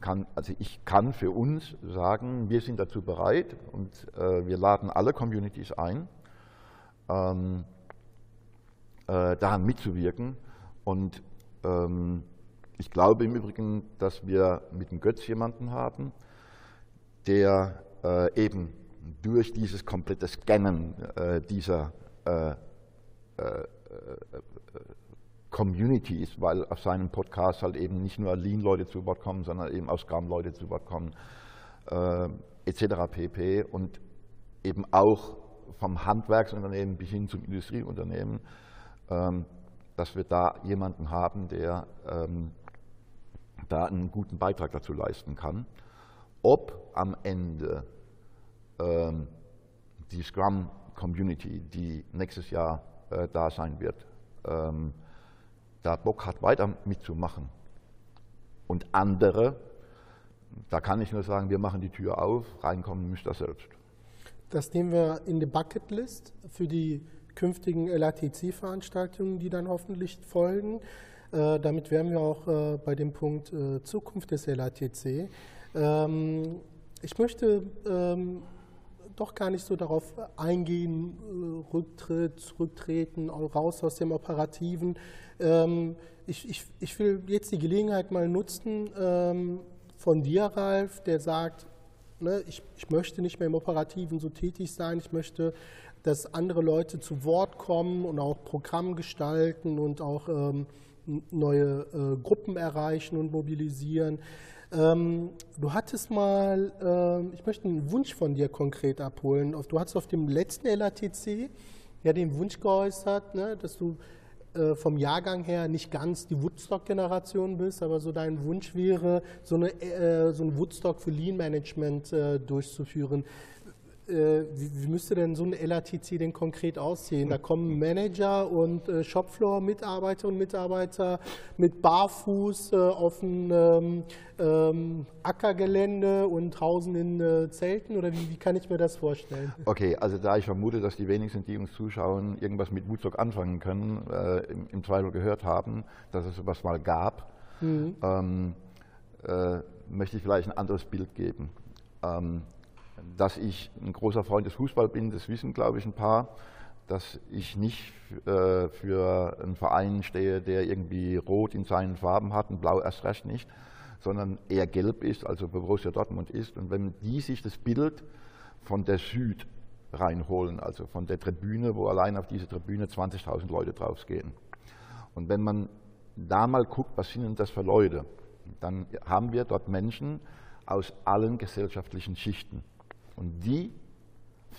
kann, also ich kann für uns sagen, wir sind dazu bereit und äh, wir laden alle Communities ein, ähm, äh, daran mitzuwirken. Und ähm, ich glaube im Übrigen, dass wir mit dem Götz jemanden haben, der äh, eben durch dieses komplette Scannen äh, dieser äh, äh, äh, Communities, weil auf seinem Podcast halt eben nicht nur Lean-Leute zu Wort kommen, sondern eben auch Scrum-Leute zu Wort kommen, äh, etc. pp. Und eben auch vom Handwerksunternehmen bis hin zum Industrieunternehmen, ähm, dass wir da jemanden haben, der ähm, da einen guten Beitrag dazu leisten kann. Ob am Ende ähm, die Scrum Community, die nächstes Jahr äh, da sein wird, ähm, da Bock hat, weiter mitzumachen. Und andere, da kann ich nur sagen, wir machen die Tür auf, reinkommen müsst ihr selbst. Das nehmen wir in die Bucketlist für die künftigen LATC-Veranstaltungen, die dann hoffentlich folgen. Äh, damit wären wir auch äh, bei dem Punkt äh, Zukunft des LATC. Ähm, ich möchte ähm, doch gar nicht so darauf eingehen, äh, Rücktritt, Zurücktreten, raus aus dem Operativen. Ähm, ich, ich, ich will jetzt die Gelegenheit mal nutzen ähm, von dir, Ralf, der sagt, ne, ich, ich möchte nicht mehr im Operativen so tätig sein, ich möchte dass andere Leute zu Wort kommen und auch Programm gestalten und auch ähm, neue äh, Gruppen erreichen und mobilisieren. Ähm, du hattest mal, äh, ich möchte einen Wunsch von dir konkret abholen. Du hattest auf dem letzten LATC ja den Wunsch geäußert, ne, dass du äh, vom Jahrgang her nicht ganz die Woodstock-Generation bist, aber so dein Wunsch wäre, so, eine, äh, so ein Woodstock für Lean Management äh, durchzuführen. Äh, wie, wie, müsste denn so ein LATC denn konkret aussehen? Da kommen Manager und äh, Shopfloor-Mitarbeiter und Mitarbeiter mit Barfuß äh, auf ein ähm, ähm, Ackergelände und hausen in äh, Zelten oder wie, wie, kann ich mir das vorstellen? Okay, also da ich vermute, dass die wenigsten, die uns zuschauen, irgendwas mit Woodstock anfangen können, äh, im, im, Zweifel gehört haben, dass es sowas mal gab, mhm. ähm, äh, möchte ich vielleicht ein anderes Bild geben. Dass ich ein großer Freund des Fußballs bin, das wissen, glaube ich, ein paar. Dass ich nicht äh, für einen Verein stehe, der irgendwie rot in seinen Farben hat und blau erst recht nicht, sondern eher gelb ist, also Borussia Dortmund ist. Und wenn die sich das Bild von der Süd reinholen, also von der Tribüne, wo allein auf diese Tribüne 20.000 Leute draufgehen. Und wenn man da mal guckt, was sind denn das für Leute, dann haben wir dort Menschen aus allen gesellschaftlichen Schichten. Und die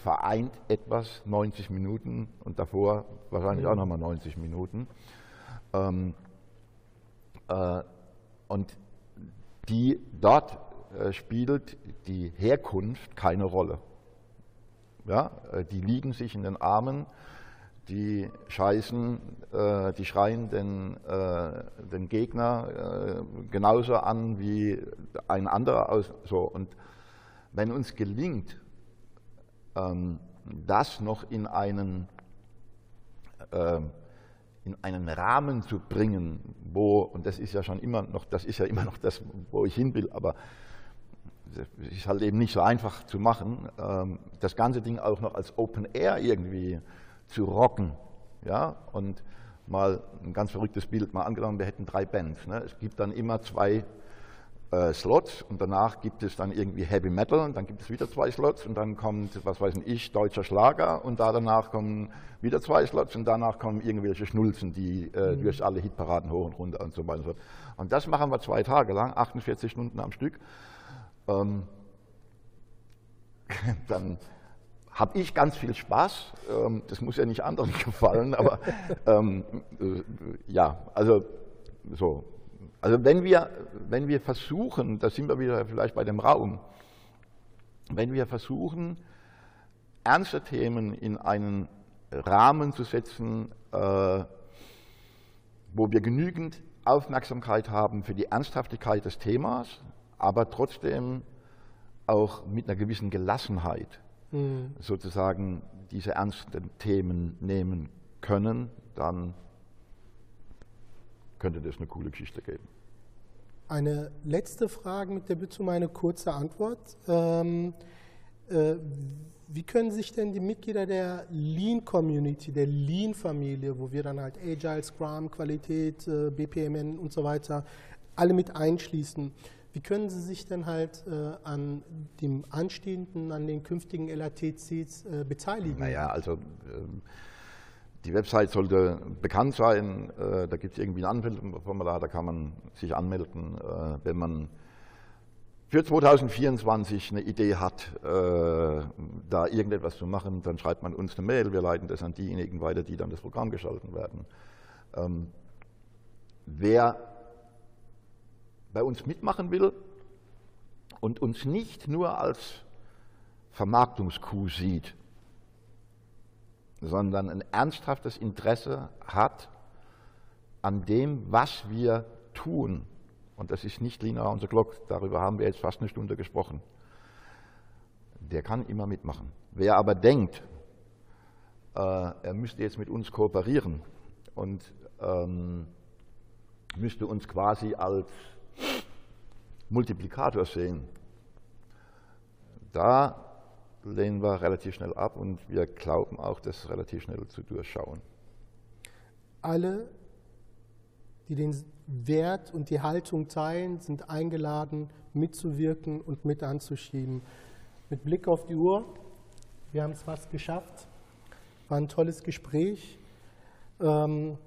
vereint etwas 90 Minuten und davor wahrscheinlich auch nochmal 90 Minuten. Ähm, äh, und die dort äh, spielt die Herkunft keine Rolle. Ja, äh, die liegen sich in den Armen, die scheißen, äh, die schreien den, äh, den Gegner äh, genauso an wie ein anderer. Aus, so. Und wenn uns gelingt, ähm, das noch in einen, ähm, in einen Rahmen zu bringen, wo, und das ist ja schon immer noch, das ist ja immer noch das, wo ich hin will, aber es ist halt eben nicht so einfach zu machen, ähm, das ganze Ding auch noch als Open Air irgendwie zu rocken. Ja? Und mal ein ganz verrücktes Bild, mal angenommen, wir hätten drei Bands. Ne? Es gibt dann immer zwei äh, Slots und danach gibt es dann irgendwie Heavy Metal und dann gibt es wieder zwei Slots und dann kommt, was weiß ich, deutscher Schlager und da danach kommen wieder zwei Slots und danach kommen irgendwelche Schnulzen, die äh, mhm. durch alle Hitparaden hoch und runter und so weiter und so fort. Und das machen wir zwei Tage lang, 48 Stunden am Stück. Ähm, dann habe ich ganz viel Spaß. Ähm, das muss ja nicht anderen gefallen, aber ähm, äh, ja, also so. Also wenn wir, wenn wir versuchen, da sind wir wieder vielleicht bei dem Raum, wenn wir versuchen, ernste Themen in einen Rahmen zu setzen, äh, wo wir genügend Aufmerksamkeit haben für die Ernsthaftigkeit des Themas, aber trotzdem auch mit einer gewissen Gelassenheit mhm. sozusagen diese ernsten Themen nehmen können, dann könnte das eine coole Geschichte geben. Eine letzte Frage mit der Bitte um eine kurze Antwort. Ähm, äh, wie können sich denn die Mitglieder der Lean-Community, der Lean-Familie, wo wir dann halt Agile, Scrum, Qualität, äh, BPMN und so weiter, alle mit einschließen, wie können Sie sich denn halt äh, an dem anstehenden, an den künftigen LATCs äh, beteiligen? Naja, also ähm, die Website sollte bekannt sein. Äh, da gibt es irgendwie ein Anmeldungsformular, da kann man sich anmelden, äh, wenn man für 2024 eine Idee hat, äh, da irgendetwas zu machen, dann schreibt man uns eine Mail, wir leiten das an diejenigen weiter, die dann das Programm gestalten werden. Ähm, wer bei uns mitmachen will und uns nicht nur als Vermarktungskuh sieht, sondern ein ernsthaftes Interesse hat an dem, was wir tun. Und das ist nicht linear unser Glock, darüber haben wir jetzt fast eine Stunde gesprochen. Der kann immer mitmachen. Wer aber denkt, äh, er müsste jetzt mit uns kooperieren und ähm, müsste uns quasi als Multiplikator sehen, da lehnen wir relativ schnell ab und wir glauben auch, das relativ schnell zu durchschauen. Alle, die den Wert und die Haltung teilen, sind eingeladen, mitzuwirken und mit anzuschieben. Mit Blick auf die Uhr, wir haben es fast geschafft. War ein tolles Gespräch. Ähm,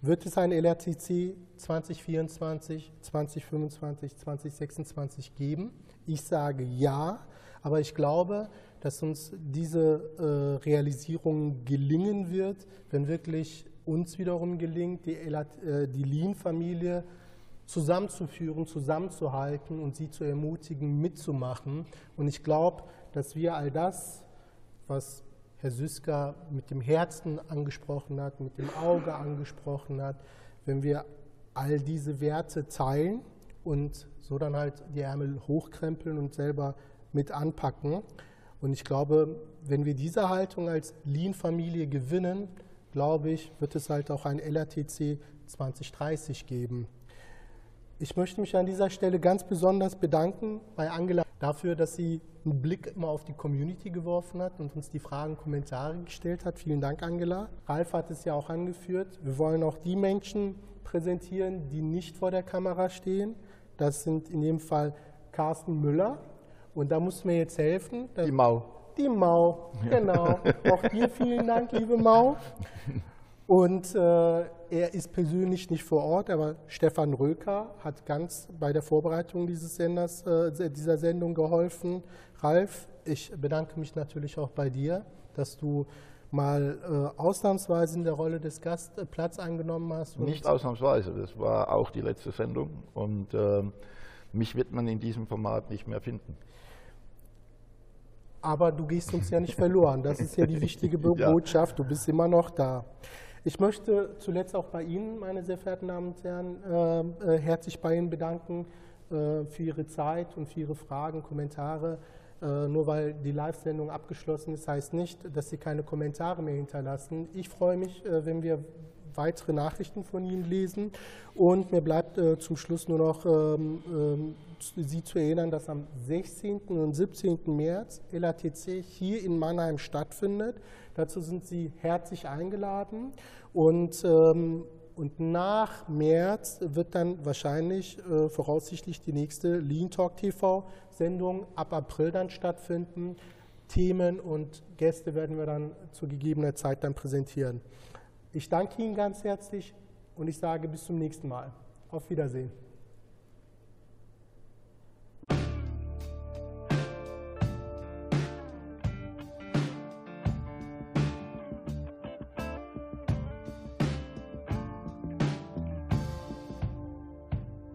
wird es ein LRTC 2024, 2025, 2026 geben? Ich sage ja, aber ich glaube, dass uns diese äh, Realisierung gelingen wird, wenn wirklich uns wiederum gelingt, die, äh, die Lean-Familie zusammenzuführen, zusammenzuhalten und sie zu ermutigen, mitzumachen. Und ich glaube, dass wir all das, was Herr Süsker mit dem Herzen angesprochen hat, mit dem Auge angesprochen hat, wenn wir all diese Werte teilen und so dann halt die Ärmel hochkrempeln und selber mit anpacken. Und ich glaube, wenn wir diese Haltung als Lean-Familie gewinnen, glaube ich, wird es halt auch ein LRTC 2030 geben. Ich möchte mich an dieser Stelle ganz besonders bedanken bei Angela dafür, dass sie einen Blick immer auf die Community geworfen hat und uns die Fragen, Kommentare gestellt hat. Vielen Dank, Angela. Ralf hat es ja auch angeführt. Wir wollen auch die Menschen präsentieren, die nicht vor der Kamera stehen. Das sind in dem Fall Carsten Müller. Und da muss mir jetzt helfen. Die Mau. Die Mau, genau. auch dir vielen Dank, liebe Mau. Und äh, er ist persönlich nicht vor Ort, aber Stefan Röker hat ganz bei der Vorbereitung dieses Senders, äh, dieser Sendung geholfen. Ralf, ich bedanke mich natürlich auch bei dir, dass du mal äh, ausnahmsweise in der Rolle des Gasts äh, Platz eingenommen hast. Nicht ausnahmsweise, das war auch die letzte Sendung und äh, mich wird man in diesem Format nicht mehr finden. Aber du gehst uns ja nicht verloren. Das ist ja die wichtige Botschaft. Du bist immer noch da. Ich möchte zuletzt auch bei Ihnen, meine sehr verehrten Damen und Herren, äh, äh herzlich bei Ihnen bedanken äh, für Ihre Zeit und für Ihre Fragen, Kommentare. Äh, nur weil die Live-Sendung abgeschlossen ist, heißt nicht, dass Sie keine Kommentare mehr hinterlassen. Ich freue mich, äh, wenn wir weitere Nachrichten von Ihnen lesen. Und mir bleibt äh, zum Schluss nur noch ähm, ähm, Sie zu erinnern, dass am 16. und 17. März LATC hier in Mannheim stattfindet. Dazu sind Sie herzlich eingeladen. Und ähm, und nach März wird dann wahrscheinlich äh, voraussichtlich die nächste Lean Talk TV Sendung ab April dann stattfinden. Themen und Gäste werden wir dann zu gegebener Zeit dann präsentieren. Ich danke Ihnen ganz herzlich und ich sage bis zum nächsten Mal. Auf Wiedersehen.